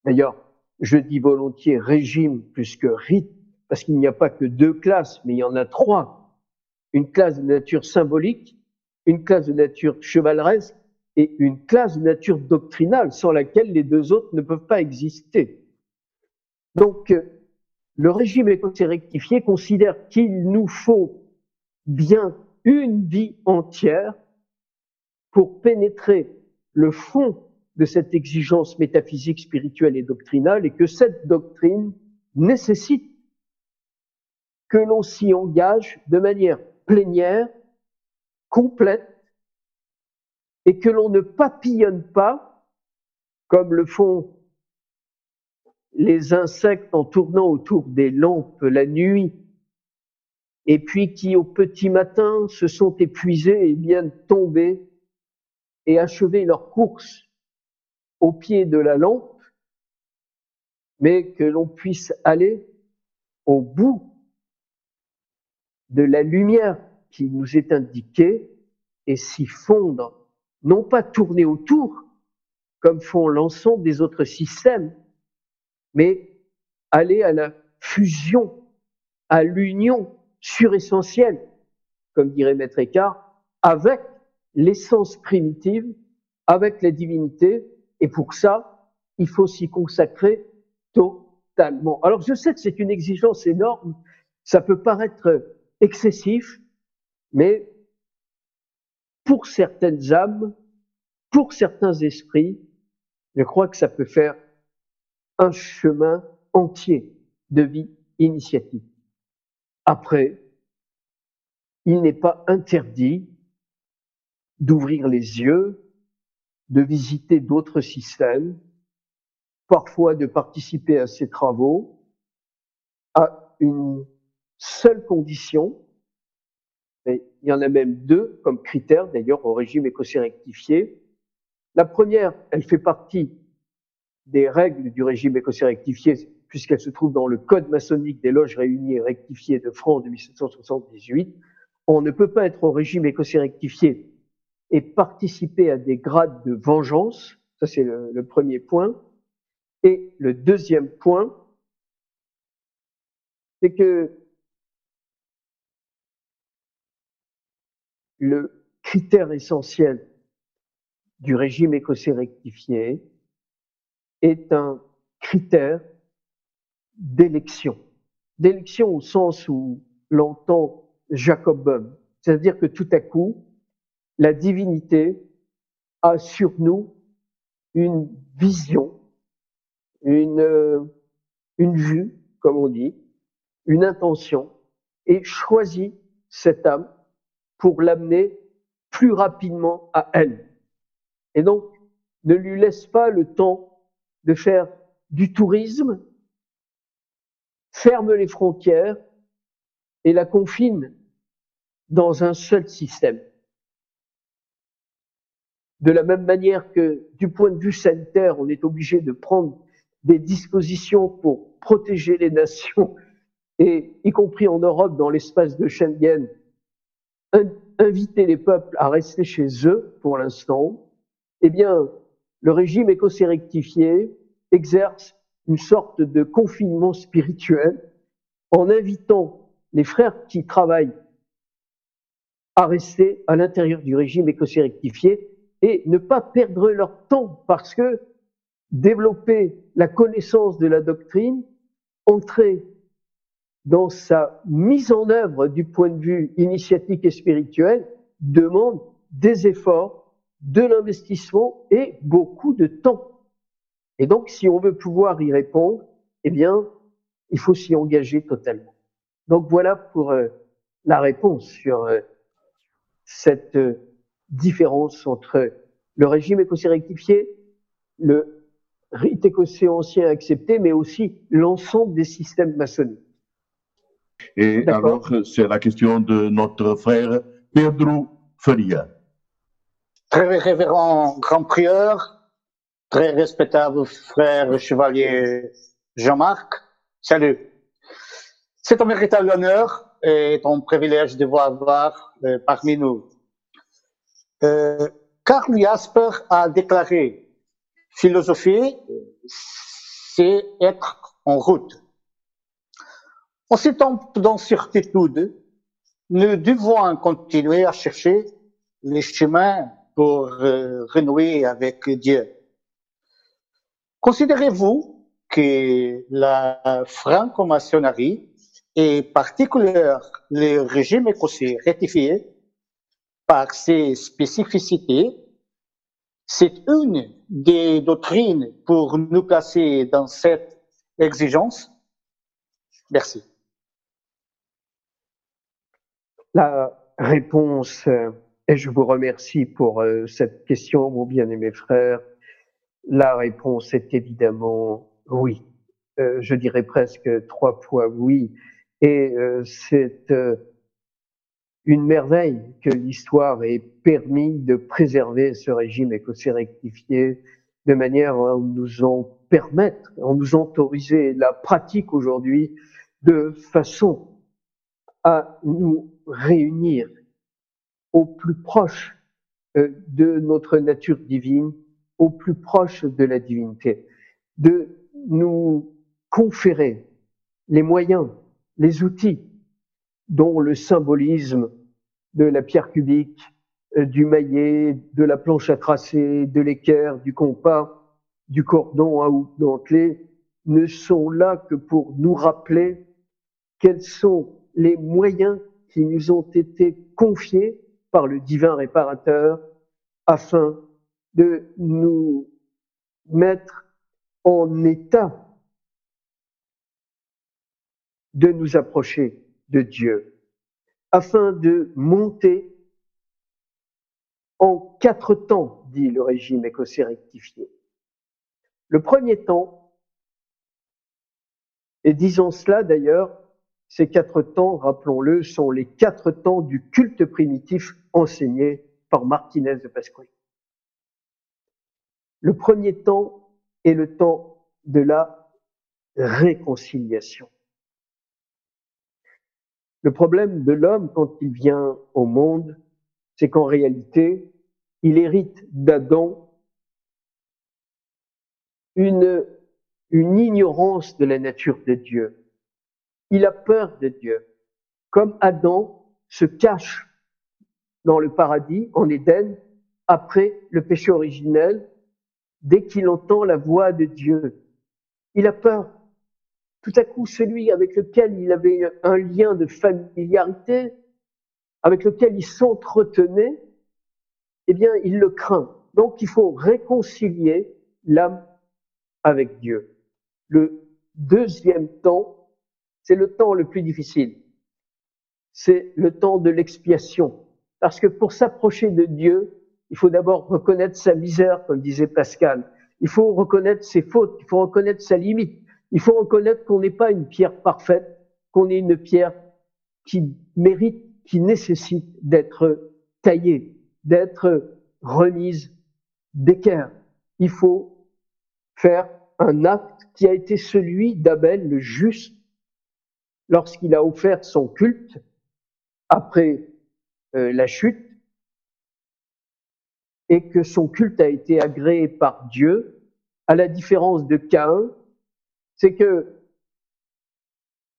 d'ailleurs, je dis volontiers régime plus que rite, parce qu'il n'y a pas que deux classes, mais il y en a trois. Une classe de nature symbolique, une classe de nature chevaleresque et une classe de nature doctrinale sans laquelle les deux autres ne peuvent pas exister. Donc, le régime écossais rectifié considère qu'il nous faut bien une vie entière pour pénétrer le fond de cette exigence métaphysique, spirituelle et doctrinale et que cette doctrine nécessite que l'on s'y engage de manière plénière, complète et que l'on ne papillonne pas, comme le font les insectes en tournant autour des lampes la nuit, et puis qui au petit matin se sont épuisés et viennent tomber et achever leur course au pied de la lampe, mais que l'on puisse aller au bout de la lumière qui nous est indiquée et s'y fondre, non pas tourner autour, comme font l'ensemble des autres systèmes, mais aller à la fusion, à l'union suressentielle, comme dirait Maître Eckhart, avec l'essence primitive, avec la divinité, et pour ça, il faut s'y consacrer totalement. Alors je sais que c'est une exigence énorme, ça peut paraître excessif, mais pour certaines âmes, pour certains esprits, je crois que ça peut faire un chemin entier de vie initiatique. Après, il n'est pas interdit d'ouvrir les yeux, de visiter d'autres systèmes, parfois de participer à ces travaux, à une seule condition, il y en a même deux comme critères d'ailleurs au régime écossais rectifié. La première, elle fait partie des règles du régime écossais rectifié, puisqu'elle se trouve dans le Code maçonnique des loges réunies et rectifiées de France de 1778. On ne peut pas être au régime écossais rectifié et participer à des grades de vengeance. Ça, c'est le, le premier point. Et le deuxième point, c'est que le critère essentiel du régime écossais rectifié est un critère d'élection. D'élection au sens où l'entend Jacob Böhm. C'est-à-dire que tout à coup, la divinité a sur nous une vision, une, une vue, comme on dit, une intention, et choisit cette âme pour l'amener plus rapidement à elle. Et donc, ne lui laisse pas le temps de faire du tourisme, ferme les frontières et la confine dans un seul système. De la même manière que du point de vue sanitaire, on est obligé de prendre des dispositions pour protéger les nations, et y compris en Europe, dans l'espace de Schengen, inviter les peuples à rester chez eux pour l'instant, eh bien, le régime écossais rectifié exerce une sorte de confinement spirituel en invitant les frères qui travaillent à rester à l'intérieur du régime écossais rectifié et ne pas perdre leur temps parce que développer la connaissance de la doctrine, entrer dans sa mise en œuvre du point de vue initiatique et spirituel demande des efforts, de l'investissement et beaucoup de temps. Et donc, si on veut pouvoir y répondre, eh bien, il faut s'y engager totalement. Donc voilà pour euh, la réponse sur euh, cette euh, différence entre le régime écossais rectifié, le rite écossais ancien accepté, mais aussi l'ensemble des systèmes maçonniques. Et alors, c'est la question de notre frère Pedro Faria. Très révérend grand prieur, très respectable frère chevalier Jean-Marc, salut. C'est un véritable honneur et un privilège de vous avoir euh, parmi nous. Euh, Jasper a déclaré, philosophie, c'est être en route. En ces temps d'incertitude, nous devons continuer à chercher les chemins pour euh, renouer avec Dieu. Considérez-vous que la franco-maçonnerie, et particulièrement le régime écossais rectifié, par ses spécificités, c'est une des doctrines pour nous placer dans cette exigence Merci. La réponse, euh, et je vous remercie pour euh, cette question, mon bien-aimé frère, la réponse est évidemment oui. Euh, je dirais presque trois fois oui. Et c'est une merveille que l'histoire ait permis de préserver ce régime écossais rectifié de manière à nous en permettre, à nous autoriser la pratique aujourd'hui de façon à nous réunir au plus proche euh, de notre nature divine, au plus proche de la divinité, de nous conférer les moyens, les outils dont le symbolisme de la pierre cubique, euh, du maillet, de la planche à tracer, de l'équerre, du compas, du cordon à houppe dentelé ne sont là que pour nous rappeler quels sont les moyens qui nous ont été confiés par le divin réparateur afin de nous mettre en état de nous approcher de Dieu, afin de monter en quatre temps, dit le régime écossais rectifié. Le premier temps, et disons cela d'ailleurs, ces quatre temps, rappelons-le, sont les quatre temps du culte primitif enseigné par Martinez de Pasquale. Le premier temps est le temps de la réconciliation. Le problème de l'homme quand il vient au monde, c'est qu'en réalité, il hérite d'Adam une, une ignorance de la nature de Dieu. Il a peur de Dieu. Comme Adam se cache dans le paradis, en Éden, après le péché originel, dès qu'il entend la voix de Dieu. Il a peur. Tout à coup, celui avec lequel il avait un lien de familiarité, avec lequel il s'entretenait, eh bien, il le craint. Donc, il faut réconcilier l'âme avec Dieu. Le deuxième temps, c'est le temps le plus difficile. C'est le temps de l'expiation. Parce que pour s'approcher de Dieu, il faut d'abord reconnaître sa misère, comme disait Pascal. Il faut reconnaître ses fautes, il faut reconnaître sa limite. Il faut reconnaître qu'on n'est pas une pierre parfaite, qu'on est une pierre qui mérite, qui nécessite d'être taillée, d'être remise d'équerre. Il faut faire un acte qui a été celui d'Abel le juste lorsqu'il a offert son culte après euh, la chute et que son culte a été agréé par Dieu, à la différence de Caïn, c'est que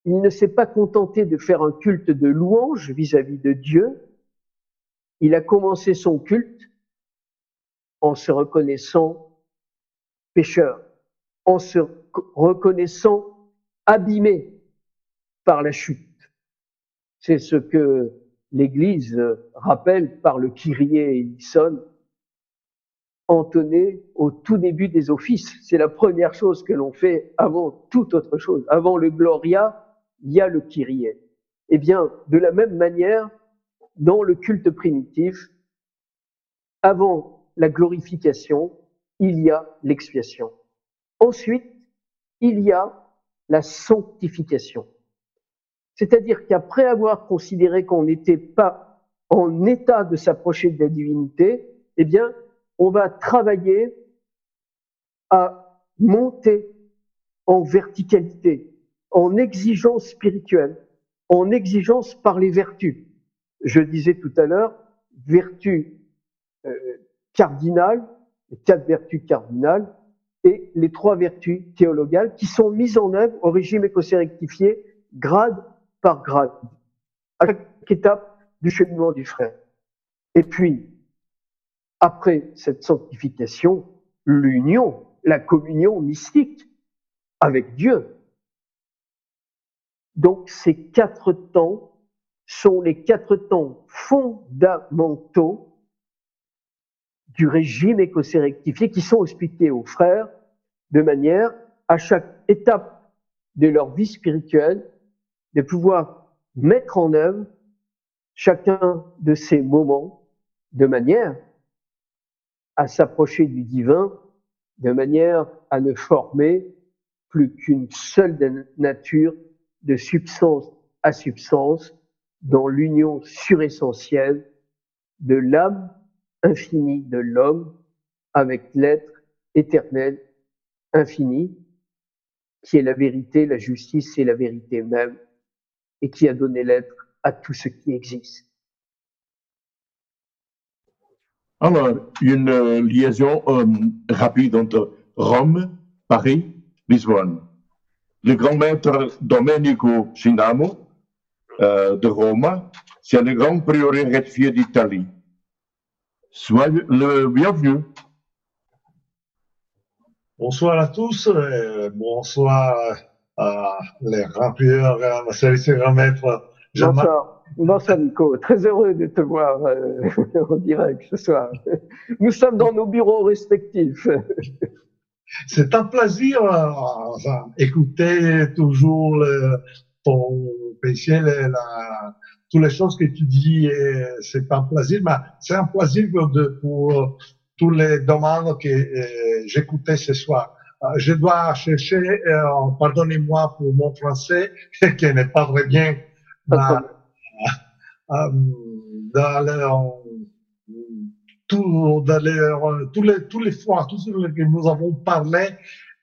il ne s'est pas contenté de faire un culte de louange vis-à-vis -vis de Dieu, il a commencé son culte en se reconnaissant pécheur, en se reconnaissant abîmé par la chute. C'est ce que l'Église rappelle par le Kyrie eleison entonné au tout début des offices. C'est la première chose que l'on fait avant toute autre chose. Avant le Gloria, il y a le Kyrie. Eh bien, de la même manière, dans le culte primitif, avant la glorification, il y a l'expiation. Ensuite, il y a la sanctification. C'est-à-dire qu'après avoir considéré qu'on n'était pas en état de s'approcher de la divinité, eh bien, on va travailler à monter en verticalité, en exigence spirituelle, en exigence par les vertus. Je disais tout à l'heure, vertus euh, cardinales, les quatre vertus cardinales, et les trois vertus théologales qui sont mises en œuvre au régime écossais rectifié, grade par grade, à chaque étape du cheminement du frère. Et puis, après cette sanctification, l'union, la communion mystique avec Dieu. Donc ces quatre temps sont les quatre temps fondamentaux du régime écossais rectifié qui sont expliqués aux frères de manière à chaque étape de leur vie spirituelle de pouvoir mettre en œuvre chacun de ces moments de manière à s'approcher du divin de manière à ne former plus qu'une seule nature de substance à substance dans l'union suressentielle de l'âme infinie de l'homme avec l'être éternel infini qui est la vérité, la justice et la vérité même et qui a donné l'être à tout ce qui existe. Alors, une euh, liaison euh, rapide entre Rome, Paris, Lisbonne. Le grand maître Domenico Cinamo euh, de Rome, c'est le grand prioré rectifié d'Italie. Soyez le bienvenu. Bonsoir à tous, et bonsoir à les service grand maître Jean-Marc. Bonsoir. Bonsoir Nico, très heureux de te voir euh, en direct ce soir. Nous sommes dans nos bureaux respectifs. C'est un plaisir euh, écouter toujours le, ton péché, la, toutes les choses que tu dis. C'est un plaisir, mais c'est un plaisir de, pour tous les demandes que euh, j'écoutais ce soir. Euh, Je dois chercher, euh, pardonnez-moi pour mon français, qui n'est pas très bien, euh, dans le- tout, dans les, tous les, tous les fois, que nous avons parlé,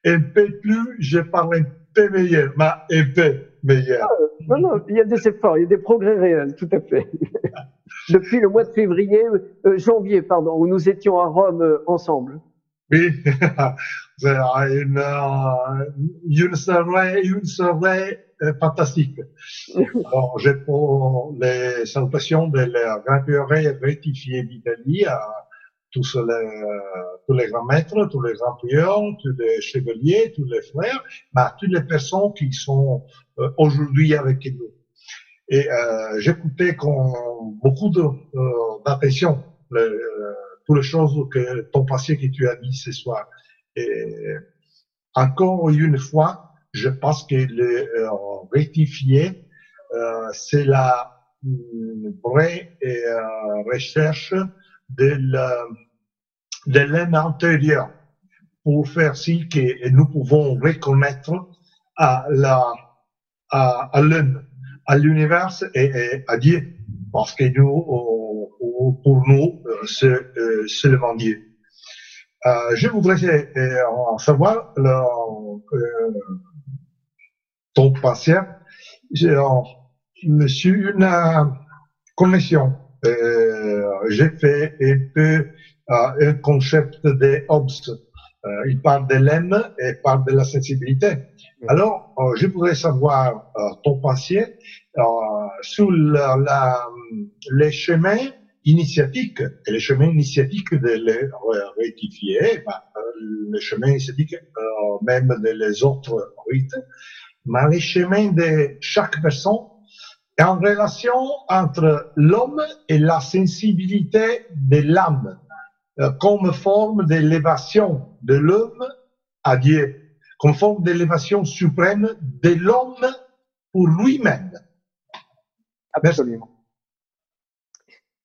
un peu plus, je parle un peu meilleur, mais un peu meilleur. Non, non, il y a des efforts, il y a des progrès réels, tout à fait. Depuis le mois de février, euh, janvier, pardon, où nous étions à Rome euh, ensemble. Oui, une, une soirée, une soirée fantastique. Alors, j'ai pour les salutations de la grand prioré rectifié d'Italie à tous les, tous les grands maîtres, tous les grands tous les chevaliers, tous les frères, à toutes les personnes qui sont euh, aujourd'hui avec nous. Et euh, j'écoutais beaucoup euh, d'attention euh, toutes les choses que ton passé que tu as dit ce soir. Et encore une fois, je pense que le euh, rectifié, euh, c'est la mm, vraie euh, recherche de la- de l'homme intérieur pour faire si que nous pouvons reconnaître à la à, l'homme, à l'univers et, et à Dieu, parce que nous, pour nous, euh, c'est seulement Dieu. Euh, je voudrais euh, en savoir le, euh, ton patient. J'ai reçu une euh, connexion. Euh, J'ai fait un peu euh, un concept de Hobbes. Euh, il parle de l'âme et parle de la sensibilité. Alors, euh, je voudrais savoir euh, ton euh, sur la, la- les chemins initiatiques et les chemins initiatiques de les rectifier, bah, les chemins initiatiques euh, même de les autres rites, mais les chemins de chaque personne en relation entre l'homme et la sensibilité de l'âme euh, comme forme d'élévation de l'homme à Dieu, comme forme d'élévation suprême de l'homme pour lui-même. Absolument.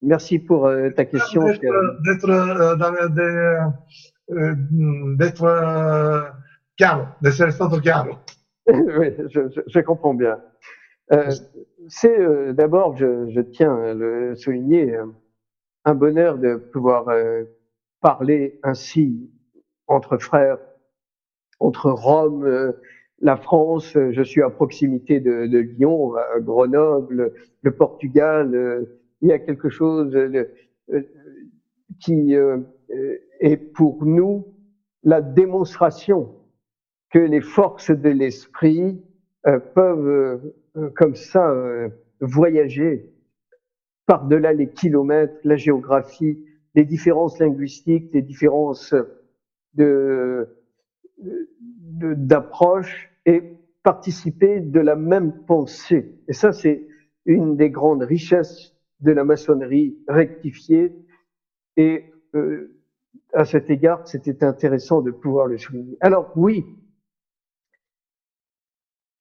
Merci pour euh, ta question. D'être d'être, euh, euh, d'être euh, d'essere stato chiaro. oui, je, je- je comprends bien. Euh, c'est euh, d'abord, je, je tiens à le souligner, un bonheur de pouvoir parler ainsi entre frères, entre Rome, la France. Je suis à proximité de, de Lyon, à Grenoble, le Portugal. Il y a quelque chose euh, euh, qui euh, est pour nous la démonstration que les forces de l'esprit peuvent comme ça voyager par-delà les kilomètres, la géographie, les différences linguistiques, les différences d'approche et participer de la même pensée. Et ça, c'est une des grandes richesses de la maçonnerie rectifiée. Et euh, à cet égard, c'était intéressant de pouvoir le souligner. Alors oui,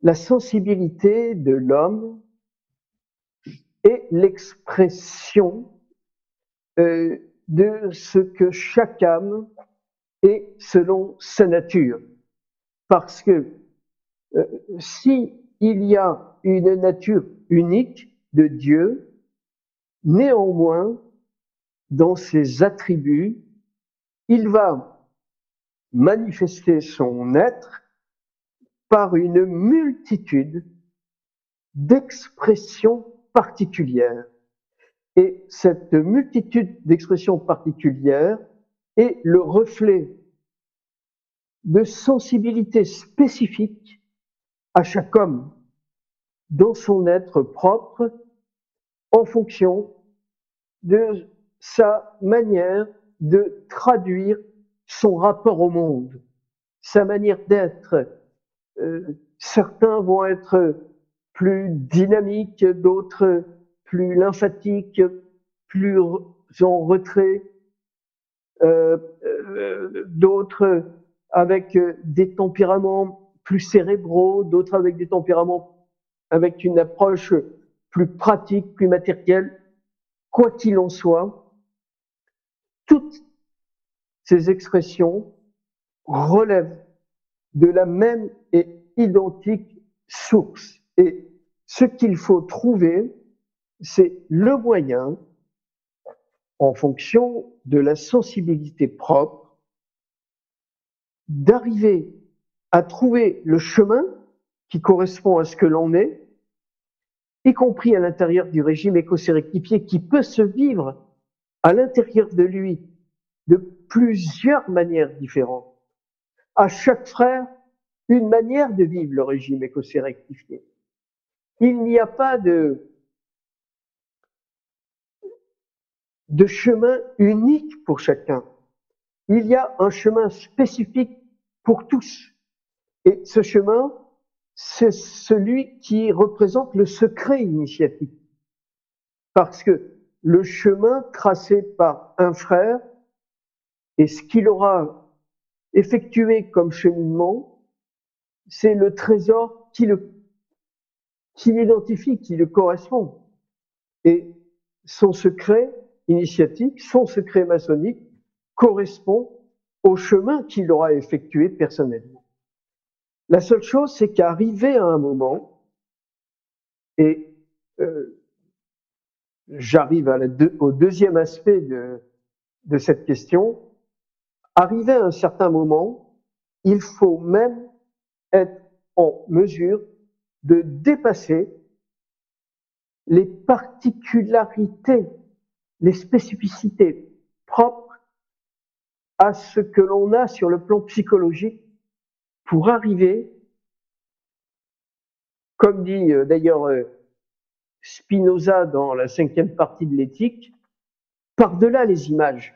la sensibilité de l'homme est l'expression euh, de ce que chaque âme est selon sa nature. Parce que euh, si il y a une nature unique de Dieu, néanmoins, dans ses attributs, il va manifester son être par une multitude d'expressions particulières. Et cette multitude d'expressions particulières est le reflet de sensibilité spécifique à chaque homme dans son être propre en fonction de sa manière de traduire son rapport au monde, sa manière d'être. Euh, certains vont être plus dynamiques, d'autres plus lymphatiques, plus en retrait, euh, euh, d'autres avec des tempéraments plus cérébraux, d'autres avec des tempéraments avec une approche plus pratique, plus matérielle. Quoi qu'il en soit, toutes ces expressions relèvent de la même et identique source. Et ce qu'il faut trouver, c'est le moyen, en fonction de la sensibilité propre, d'arriver à trouver le chemin qui correspond à ce que l'on est, y compris à l'intérieur du régime écocérectifié qui peut se vivre à l'intérieur de lui de plusieurs manières différentes. À chaque frère, une manière de vivre le régime écossais rectifié. Il n'y a pas de, de chemin unique pour chacun. Il y a un chemin spécifique pour tous. Et ce chemin, c'est celui qui représente le secret initiatique. Parce que le chemin tracé par un frère et ce qu'il aura effectué comme cheminement, c'est le trésor qui le qui l'identifie, qui le correspond. Et son secret initiatique, son secret maçonnique correspond au chemin qu'il aura effectué personnellement. La seule chose, c'est qu'arrivé à un moment, et euh, j'arrive au deuxième aspect de, cette question. Arrivé à un certain moment, il faut même être en mesure de dépasser les particularités, les spécificités propres à ce que l'on a sur le plan psychologique pour arriver, comme dit euh, d'ailleurs euh, Spinoza dans la cinquième partie de l'éthique, par-delà les images,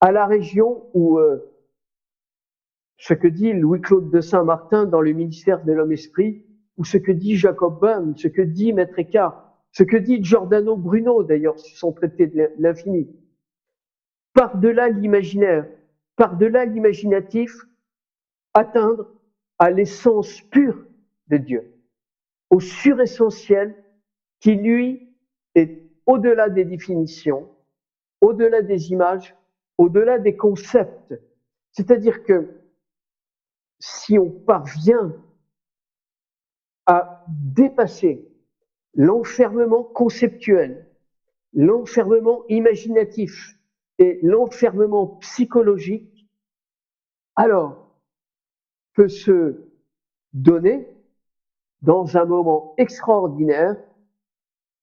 à la région où euh, ce que dit Louis-Claude de Saint-Martin dans le ministère de l'Homme-Esprit, ou ce que dit Jacob Böhm, ce que dit Maître Eckhart, ce que dit Giordano Bruno d'ailleurs sur son traité de l'infini. Par-delà l'imaginaire, par-delà l'imaginatif, atteindre à l'essence pure de Dieu au suressentiel qui, lui, est au-delà des définitions, au-delà des images, au-delà des concepts. C'est-à-dire que si on parvient à dépasser l'enfermement conceptuel, l'enfermement imaginatif et l'enfermement psychologique, alors peut se donner dans un moment extraordinaire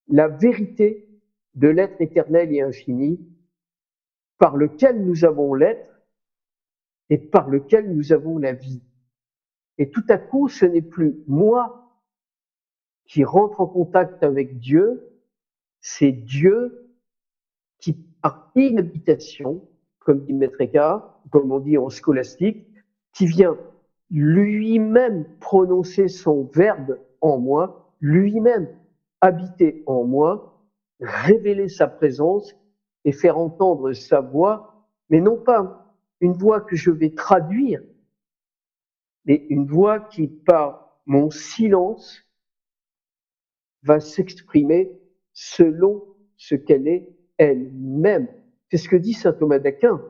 la vérité de l'être éternel et infini par lequel nous avons l'être et par lequel nous avons la vie. Et tout à coup, ce n'est plus moi qui rentre en contact avec Dieu, c'est Dieu qui, par inhabitation, comme dit Maître Eckhart, comme on dit en scolastique, qui vient lui-même prononcer son verbe en moi, lui-même habiter en moi, révéler sa présence et faire entendre sa voix, mais non pas une voix que je vais traduire, mais une voix qui, par mon silence, va s'exprimer selon ce qu'elle est elle-même. C'est ce que dit saint Thomas d'Aquin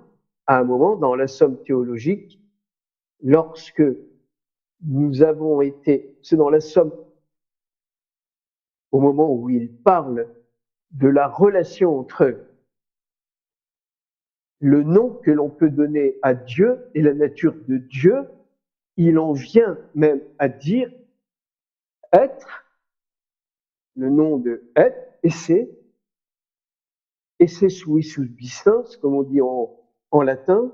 à un moment dans la somme théologique lorsque nous avons été, c'est dans la somme, au moment où il parle de la relation entre le nom que l'on peut donner à Dieu et la nature de Dieu, il en vient même à dire être le nom de et, esse, esse suis subsistance, comme on dit en latin,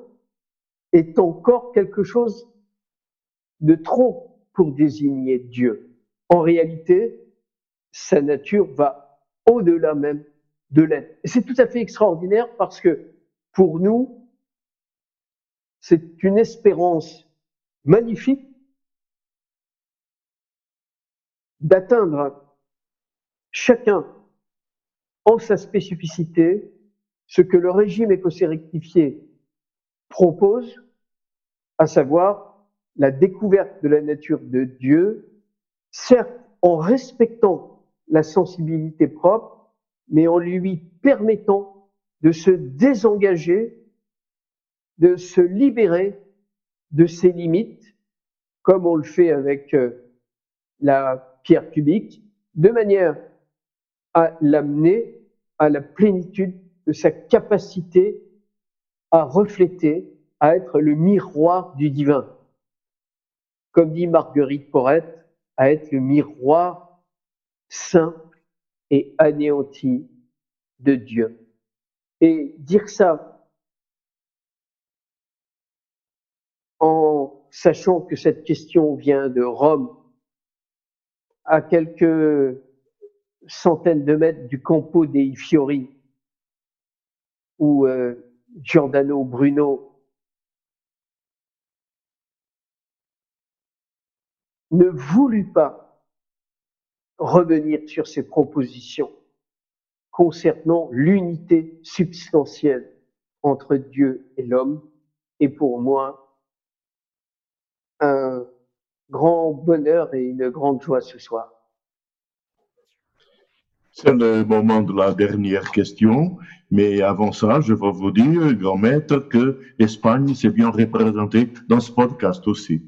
est encore quelque chose de trop pour désigner Dieu. En réalité, sa nature va au-delà même de l'être. Et c'est tout à fait extraordinaire parce que pour nous, c'est une espérance magnifique d'atteindre chacun en sa spécificité ce que le régime écossais rectifié propose, à savoir la découverte de la nature de Dieu, certes en respectant la sensibilité propre, mais en lui permettant de se désengager, de se libérer de ses limites, comme on le fait avec euh, la pierre cubique, de manière à l'amener à la plénitude de sa capacité à refléter, à être le miroir du divin. Comme dit Marguerite Porrette, à être le miroir saint et anéanti de Dieu. Et dire ça en sachant que cette question vient de Rome, à quelques centaines de mètres du Campo dei Fiori, où euh, Giordano Bruno ne voulut pas revenir sur ses propositions concernant l'unité substantielle entre Dieu et l'homme est pour moi un grand bonheur et une grande joie ce soir. C'est le moment de la dernière question, mais avant ça, je vais vous dire, grand maître, que l'Espagne s'est bien représentée dans ce podcast aussi.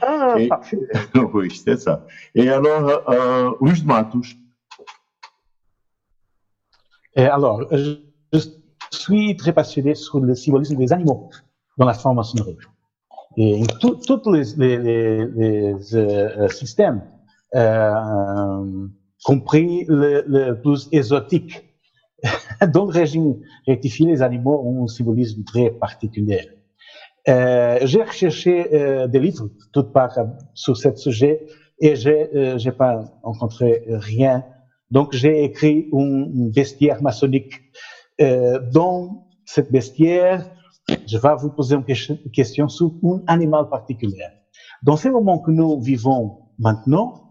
Ah, parfait. oui, c'est ça. Et alors, euh, Luis Matos. Et alors, je, suis très passionné sur le symbolisme des animaux dans la franc-maçonnerie. Et tous les, les, les, les euh, systèmes euh, compris le, plus exotique. Dans le régime rectifié, les animaux ont un symbolisme très particulier. Euh, j'ai recherché euh, des livres, toutes parts, sur ce sujet, et j'ai euh, j'ai pas rencontré rien. Donc, j'ai écrit un, bestiaire maçonnique. Euh, dans cette bestiaire, je vais vous poser une question sur un animal particulier. Dans ces moments que nous vivons maintenant,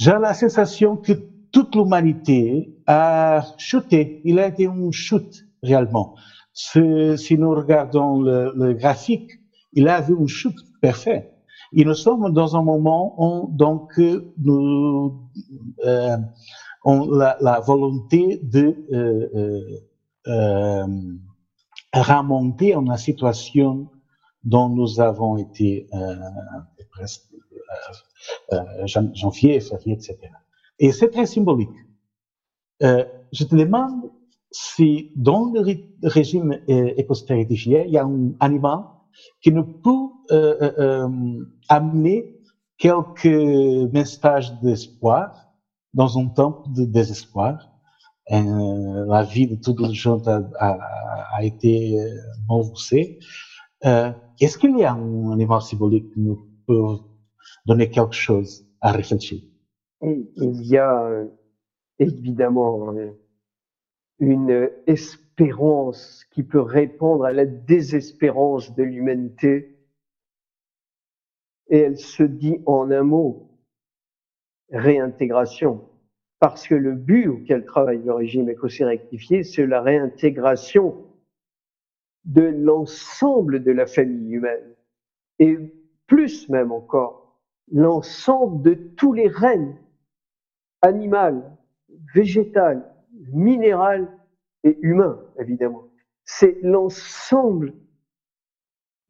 j'ai la sensation que toute l'humanité a chuté. Il a été une chute réellement. Si, nous regardons le, graphique, il a vu une chute parfaite. Et nous sommes dans un moment où donc nous euh, on la, la, volonté de euh, euh, euh remonter en la situation dont nous avons été euh, presque euh, janvier, février, etc. Et c'est très symbolique. Euh, je te demande si dans le régime euh, éco-stérifié, il y a un animal qui ne peut euh, amener quelques messages d'espoir dans un temps de désespoir. La vie de toute les gens a, a, a été bouleversée. Est-ce qu'il y a un animal symbolique qui nous peut donner quelque chose à réfléchir. il y a évidemment une espérance qui peut répondre à la désespérance de l'humanité. Et elle se dit en un mot, réintégration. Parce que le but auquel travaille le régime écossais rectifié, c'est la réintégration de l'ensemble de la famille humaine. Et plus même encore, l'ensemble de tous les règnes animal, végétal, minéral et humain, évidemment. C'est l'ensemble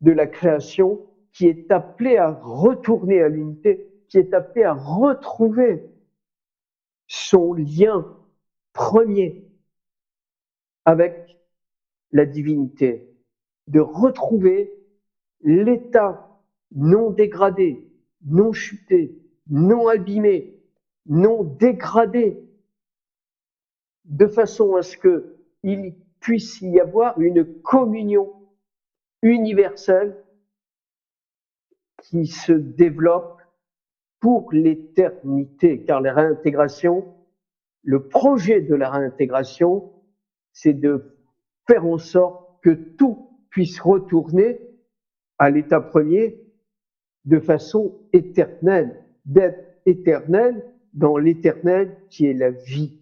de la création qui est appelé à retourner à l'unité, qui est appelé à retrouver son lien premier avec la divinité, de retrouver l'état non dégradé, non chuté, non abîmé non dégradé, de façon à ce qu'il puisse y avoir une communion universelle qui se développe pour l'éternité, car la réintégration, le projet de la réintégration, c'est de faire en sorte que tout puisse retourner à l'état premier de façon éternelle, d'être éternel dans l'éternel qui est la vie,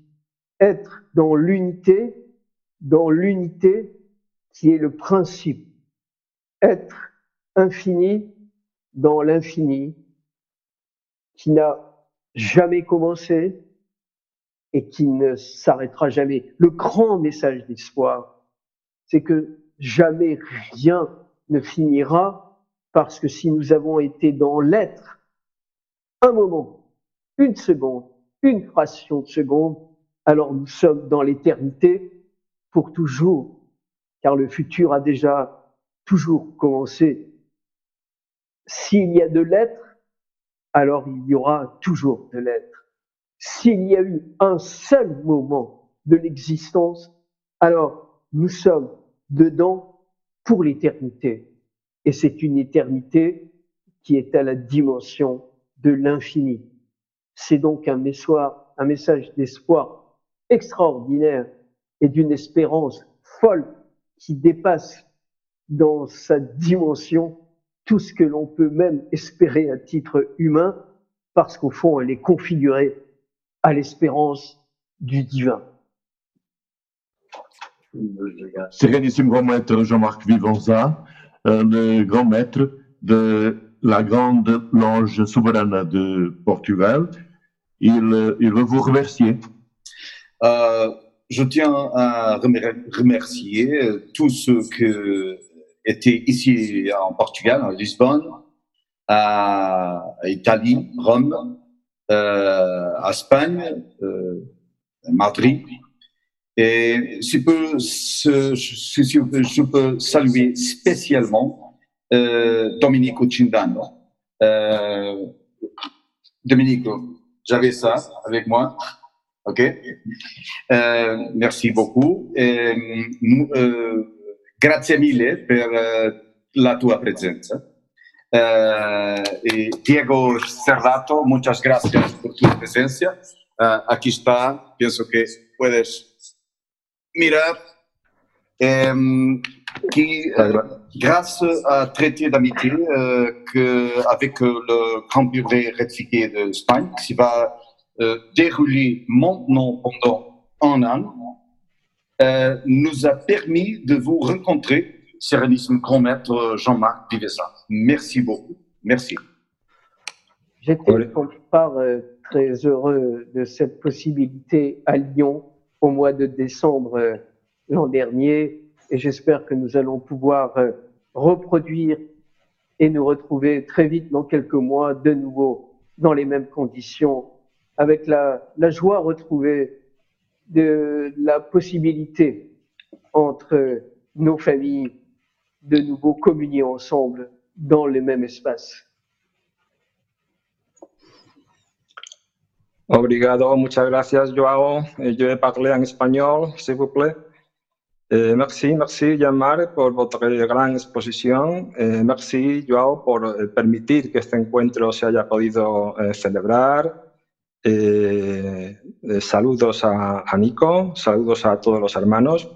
être dans l'unité, dans l'unité qui est le principe, être infini dans l'infini qui n'a jamais commencé et qui ne s'arrêtera jamais. Le grand message d'espoir, c'est que jamais rien ne finira parce que si nous avons été dans l'être un moment, une seconde, une fraction de seconde, alors nous sommes dans l'éternité pour toujours, car le futur a déjà toujours commencé. S'il y a de l'être, alors il y aura toujours de l'être. S'il y a eu un seul moment de l'existence, alors nous sommes dedans pour l'éternité. Et c'est une éternité qui est à la dimension de l'infini. C'est donc un, message d'espoir extraordinaire et d'une espérance folle qui dépasse dans sa dimension tout ce que l'on peut même espérer à titre humain, parce qu'au fond, elle est configurée à l'espérance du divin. Sérénissime maître Jean-Marc Vivanza, le grand maître de la grande loge souveraine de Portugal. Il, il veut vous remercier. Euh, je tiens à remercier tous ceux qui étaient ici en Portugal, à Lisbonne, à Italie, Rome, euh, à Espagne, euh, Madrid. Et je peux saluer spécialement euh, Domenico Cindano. Euh, Domenico, j'avais ça avec moi. OK euh, Merci beaucoup. Eh, eh, grazie mille per eh, la tua presenza. Eh, Diego Cerrato, muchas gracias por tu presencia. Uh, aquí está, pienso que puedes mirar. Um, qui, euh, grâce à traité d'amitié euh, avec le Grand Bureau rectifié d'Espagne, qui va euh, déroulé maintenant pendant un an, euh, nous a permis de vous rencontrer, Sérénissime Grand Maître Jean-Marc Pivessa. Merci beaucoup. Merci. J'étais pour part euh, très heureux de cette possibilité à Lyon au mois de décembre euh, l'an dernier et j'espère que nous allons pouvoir reproduire et nous retrouver très vite dans quelques mois de nouveau dans les mêmes conditions avec la, joie retrouvée de la possibilité entre nos familles de nouveau communier ensemble dans le même espace. Obrigado, muchas gracias Joao. Je vais parler en espagnol, s'il vous plaît. Eh, merci, merci Jean-Marc por votre gran exposición. Eh, merci Joao por eh, permitir que este encuentro se haya podido eh, celebrar. Eh, eh, saludos a, Nico, saludos a todos los hermanos.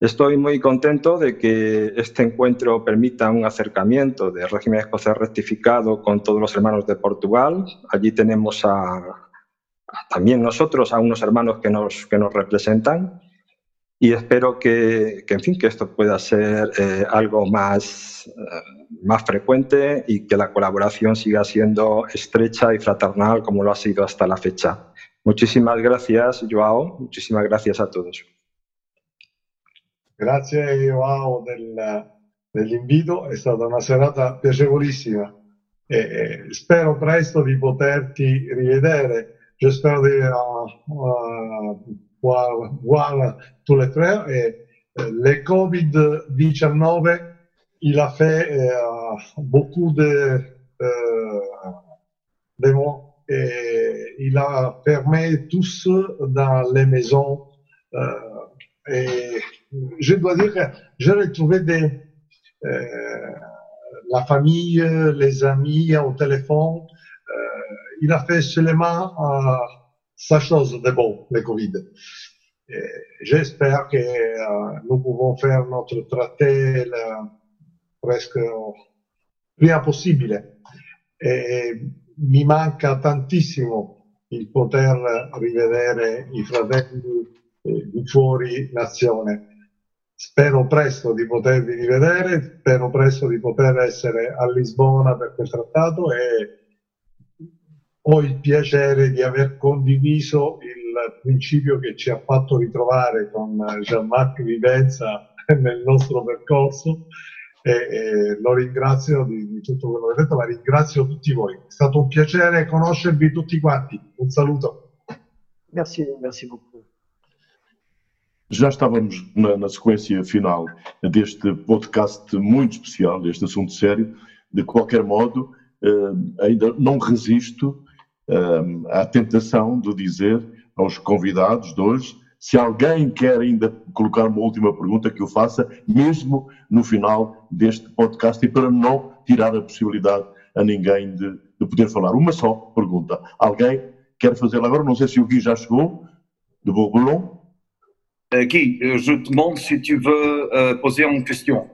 Estoy muy contento de que este encuentro permita un acercamiento del régimen escocés rectificado con todos los hermanos de Portugal. Allí tenemos a, también nosotros a unos hermanos que nos, que nos representan y espero que, en fin, que esto pueda ser eh, algo más, eh, más frecuente y que la colaboración siga siendo estrecha y fraternal como lo ha sido hasta la fecha. Muchísimas gracias, Joao. Muchísimas gracias a todos. Grazie Joao del, dell'invito, è stata una serata piacevolissima e spero presto di poterti rivedere. J'espère di uh, uh, voir, tous les frères et uh, le Covid-19 il a fait euh, beaucoup de, euh, de et il a fermé tous dans les maisons. Euh, et je dois dire que j'ai retrouvé des, euh, la famille, les amis au téléphone. Il a fait seulement euh, sa chose de bon, le Covid. J'espère que euh, nous pouvons faire notre traité le, presque prima possibile. E mi manca tantissimo il poter rivedere i fratelli di fuori nazione. Spero presto di potervi rivedere, spero presto di poter essere a Lisbona per quel trattato e ho il piacere di aver condiviso il principio che ci ha fatto ritrovare con Jean-Marc Vivenza nel nostro percorso e, e lo ringrazio di, di, tutto quello che ha detto, ma ringrazio tutti voi. È stato un piacere conoscervi tutti quanti. Un saluto. Merci, merci beaucoup. Já estávamos na, na, sequência final deste podcast muito especial, deste assunto sério. De qualquer modo, eh, ainda não resisto eh, à tentação de dizer aos convidados de hoje se alguém quer ainda colocar uma última pergunta, que o faça, mesmo no final deste podcast, e para não tirar a possibilidade a ninguém de, de poder falar. Uma só pergunta. Alguém quer fazê-la agora? Não sei se o Gui já chegou, de Bourgoulon. Uh, Guy, je te demande si tu veux uh, poser une question.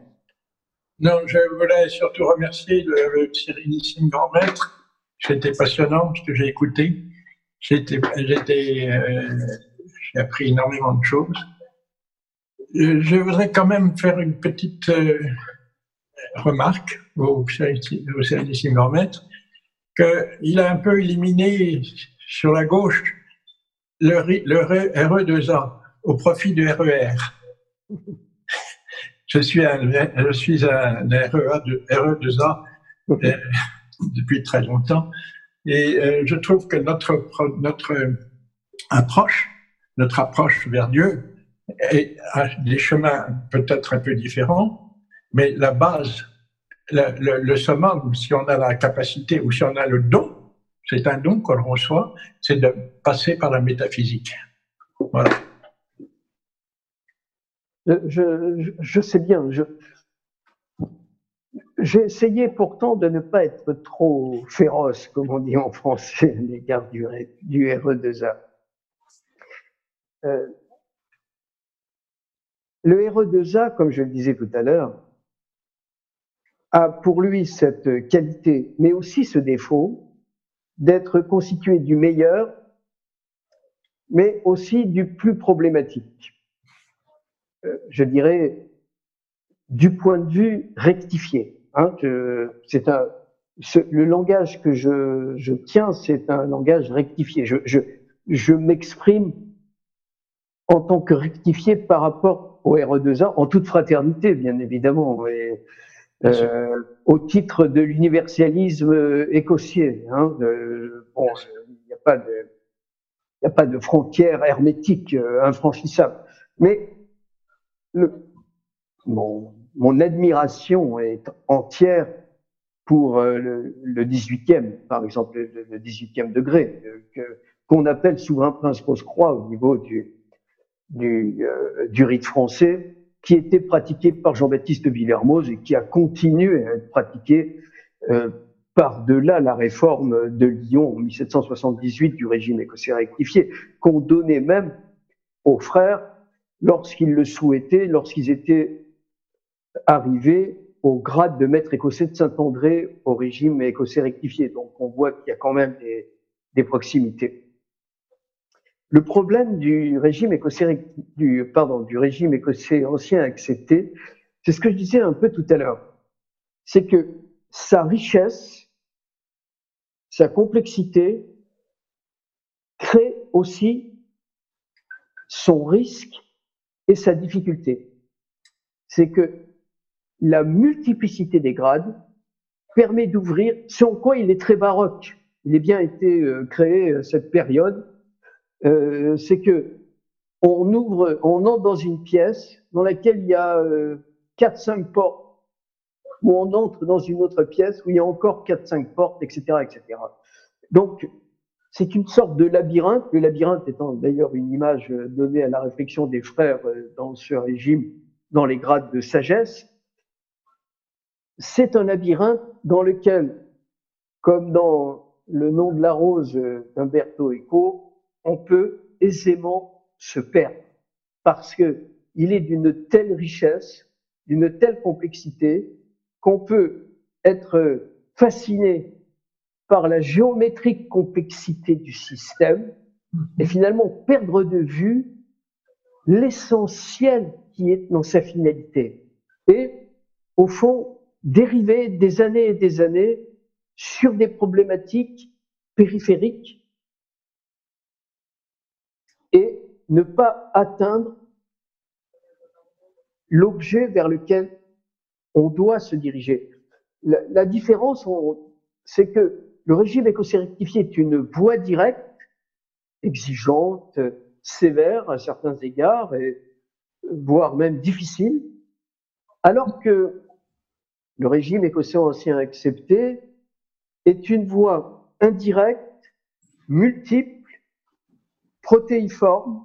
Non, je voulais surtout remercier le, le Sérénissime Grand Maître. C'était passionnant ce que j'ai écouté. J'étais, j'étais euh, j'ai appris énormément de choses. Je voudrais quand même faire une petite euh, remarque au Sérénissime Maître, qu'il a un peu éliminé sur la gauche le, le RE2A au profit du RER. E je suis un, je suis un REA de, RE2A euh, depuis très longtemps et euh, je trouve que notre, notre approche notre approche vers Dieu a des chemins peut-être un peu différents, mais la base, le, le, summum, si on a la capacité ou si on a le don, c'est un don qu'on reçoit, c'est de passer par la métaphysique. Voilà. Je, je, sais bien. J'ai essayé pourtant de ne pas être trop féroce, comme on dit en français, à l'égard du, du RE2A. Euh, le RE2A, comme je le disais tout à l'heure, a pour lui cette qualité, mais aussi ce défaut d'être constitué du meilleur, mais aussi du plus problématique. Euh, je dirais du point de vue rectifié. Hein, c'est un, le langage que je, je tiens, c'est un langage rectifié. Je, je, je m'exprime en tant que rectifié par rapport au RE2A, en toute fraternité, bien évidemment, et, euh, au titre de l'universalisme écossais. Hein, bon, il n'y a pas de, il a pas de frontières hermétiques euh, infranchissables. Mais le, mon, mon, admiration est entière pour euh, le, le, 18e, par exemple, le, 18e degré, euh, qu'on appelle souverain prince Rose-Croix au niveau euh, du rite français qui était pratiqué par Jean-Baptiste Villermoz et qui a continué à être pratiqué par-delà la réforme de Lyon en 1778 du régime écossais rectifié, qu'on donnait même aux frères lorsqu'ils le souhaitaient, lorsqu'ils étaient arrivés au grade de maître écossais de Saint-André au régime écossais rectifié. Donc on voit qu'il y a quand même des, des proximités. Le problème du régime écossais, du, pardon, du régime écossais ancien accepté, c'est ce que je disais un peu tout à l'heure. C'est que sa richesse, sa complexité crée aussi son risque et sa difficulté. C'est que la multiplicité des grades permet d'ouvrir, c'est en quoi il est très baroque. Il est bien été euh, créé euh, cette période euh, c'est que on ouvre, on entre dans une pièce dans laquelle il y a euh, quatre, cinq portes, ou on entre dans une autre pièce où il y a encore quatre, cinq portes, etc., etc. Donc, c'est une sorte de labyrinthe, le labyrinthe étant d'ailleurs une image donnée à la réflexion des frères dans ce régime, dans les grades de sagesse. C'est un labyrinthe dans lequel, comme dans le nom de la rose d'Umberto Eco, on peut aisément se perdre parce que il est d'une telle richesse, d'une telle complexité qu'on peut être fasciné par la géométrique complexité du système et finalement perdre de vue l'essentiel qui est dans sa finalité. Et au fond, dériver des années et des années sur des problématiques périphériques et ne pas atteindre l'objet vers lequel on doit se diriger. La, différence, c'est que le régime écossais rectifié est une voie directe, exigeante, sévère à certains égards, et voire même difficile, alors que le régime écossais ancien accepté est une voie indirecte, multiple, protéiforme,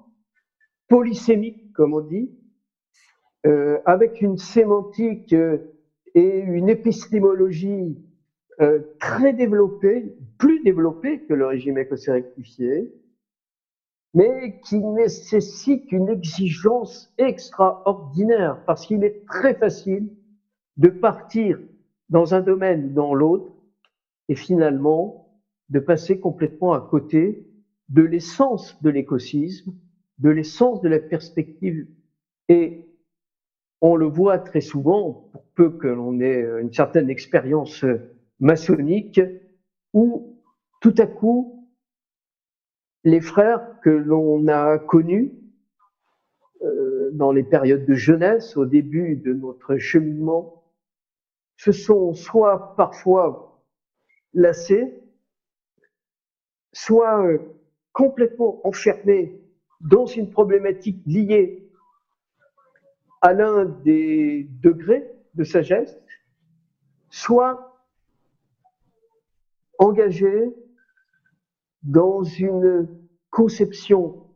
polysémique, comme on dit, euh, avec une sémantique euh, et une épistémologie euh, très développé, plus développé que le régime écossais rectifié, mais qui nécessite une exigence extraordinaire, parce qu'il est très facile de partir dans un domaine ou dans l'autre, et finalement de passer complètement à côté de l'essence de l'écosysme, de l'essence de la perspective. Et on le voit très souvent, pour peu que l'on ait une certaine expérience maçonnique où tout à coup, les frères que l'on a connus euh, dans les périodes de jeunesse, au début de notre cheminement, se sont soit parfois lassés, soit euh, complètement enfermés dans une problématique liée à l'un des degrés de sagesse, soit engagé dans une conception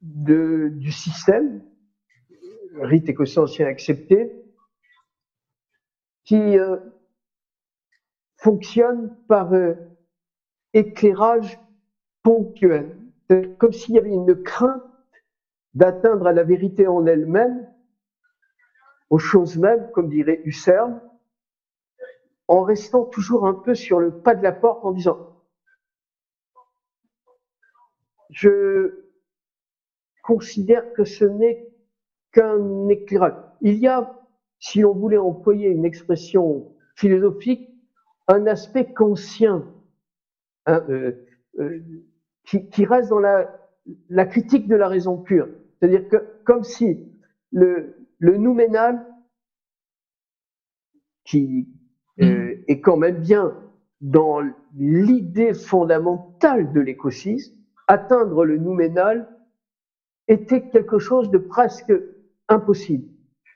du système, rite écossais ancien accepté, qui euh, fonctionne par euh, éclairage ponctuel. comme s'il y avait une crainte d'atteindre à la vérité en elle-même, aux choses mêmes, comme dirait Husserl, en restant toujours un peu sur le pas de la porte en disant je considère que ce n'est qu'un éclairage. Il y a, si on voulait employer une expression philosophique, un aspect conscient hein, euh, euh, qui, qui, reste dans la, la, critique de la raison pure. C'est-à-dire que comme si le, le nouménal, qui, euh, et quand même bien dans l'idée fondamentale de l'écosystème, atteindre le nouménal était quelque chose de presque impossible.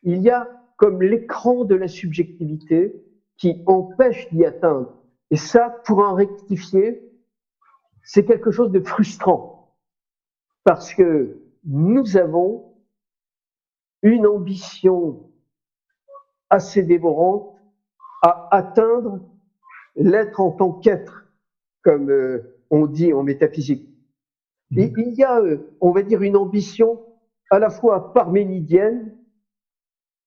Il y a comme l'écran de la subjectivité qui empêche d'y atteindre. Et ça, pour en rectifier, c'est quelque chose de frustrant. Parce que nous avons une ambition assez dévorante à atteindre l'être en tant qu'être, comme euh, on dit en métaphysique. Mmh. il y a, euh, on va dire, une ambition à la fois parménidienne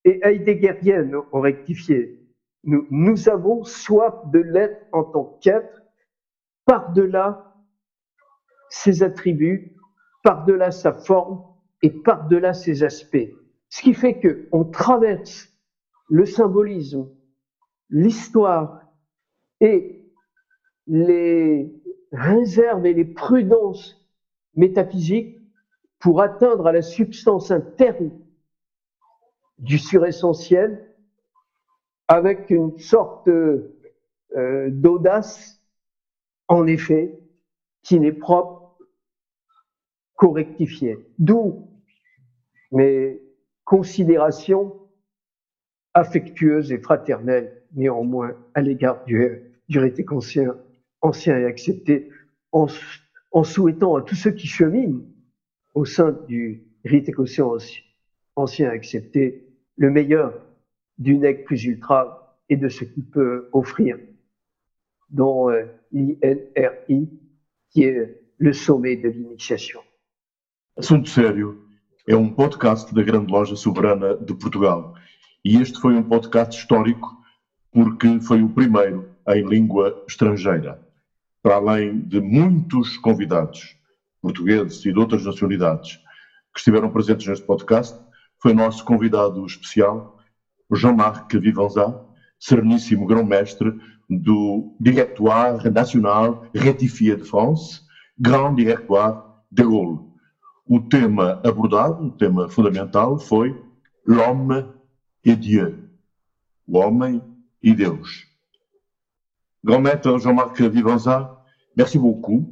et heideggerienne, on rectifié. Nous, nous avons soif de l'être en tant qu'être, par-delà ses attributs, par-delà sa forme et par-delà ses aspects. Ce qui fait que on traverse le symbolisme l'histoire et les réserves et les prudences métaphysiques pour atteindre à la substance interne du suressentiel avec une sorte euh, d'audace, en effet, qui n'est propre qu'au rectifié. D'où mes considérations affectueuses et fraternelles néanmoins à l'égard du, du rite ancien, et accepté en, en souhaitant à tous ceux qui cheminent au sein du rite écossais ancien, ancien accepté le meilleur du nec plus ultra et de ce qu'il peut offrir, dont euh, l'INRI, qui est le sommet de l'initiation. Assunto Sério é um podcast da Grande Loja Soberana de Portugal. E este foi um podcast histórico porque foi o primeiro em língua estrangeira. Para além de muitos convidados, portugueses e de outras nacionalidades, que estiveram presentes neste podcast, foi nosso convidado especial, Jean-Marc Vivanzat, sereníssimo grão-mestre do Directoire National Rétifié de France, Grand Directoire de Gaulle. O tema abordado, o tema fundamental, foi L'homme et Dieu. O homem e Deus. Grand-maître Jean-Marc Vivanzat, merci beaucoup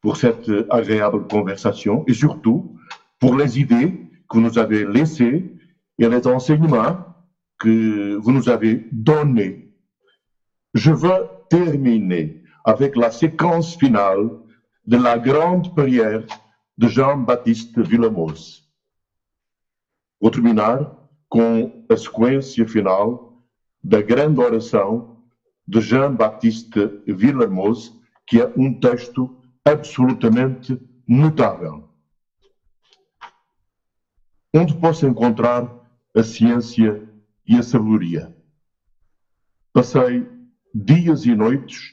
pour cette agréable conversation et surtout pour les idées que nous avez laissées et les enseignements que vous nous avez donnés. Je veux terminer avec la séquence finale de la grande prière de Jean-Baptiste Villamos. Vou terminar com a sequência final da grande oração de Jean-Baptiste Villermoz, que é um texto absolutamente notável. Onde posso encontrar a ciência e a sabedoria? Passei dias e noites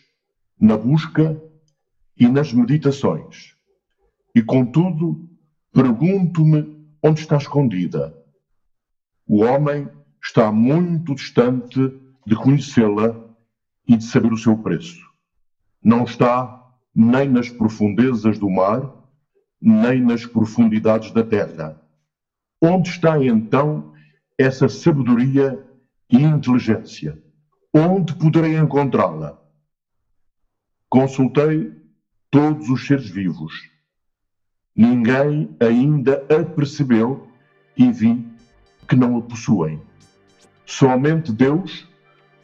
na busca e nas meditações. E contudo, pergunto-me onde está escondida. O homem está muito distante de conhecê-la e de saber o seu preço. Não está nem nas profundezas do mar, nem nas profundidades da terra. Onde está então essa sabedoria e inteligência? Onde poderei encontrá-la? Consultei todos os seres vivos. Ninguém ainda a percebeu e vi que não a possuem. Somente Deus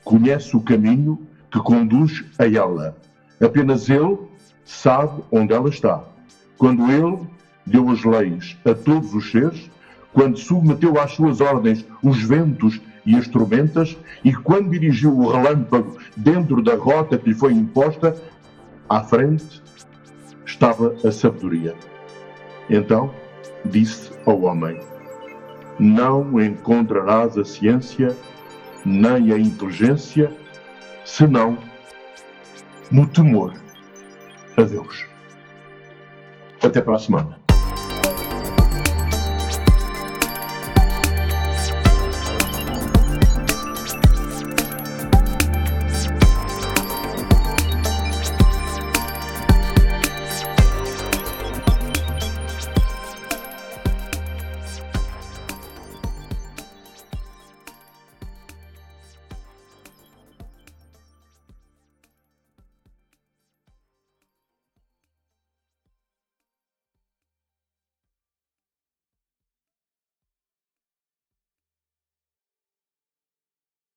conhece o caminho que conduz a ela. Apenas Ele sabe onde ela está. Quando Ele deu as leis a todos os seres, quando submeteu às suas ordens os ventos e as tormentas, e quando dirigiu o relâmpago dentro da rota que lhe foi imposta, à frente estava a sabedoria. Então disse ao homem: Não encontrarás a ciência nem a inteligência, senão no temor a Deus. Até para a semana.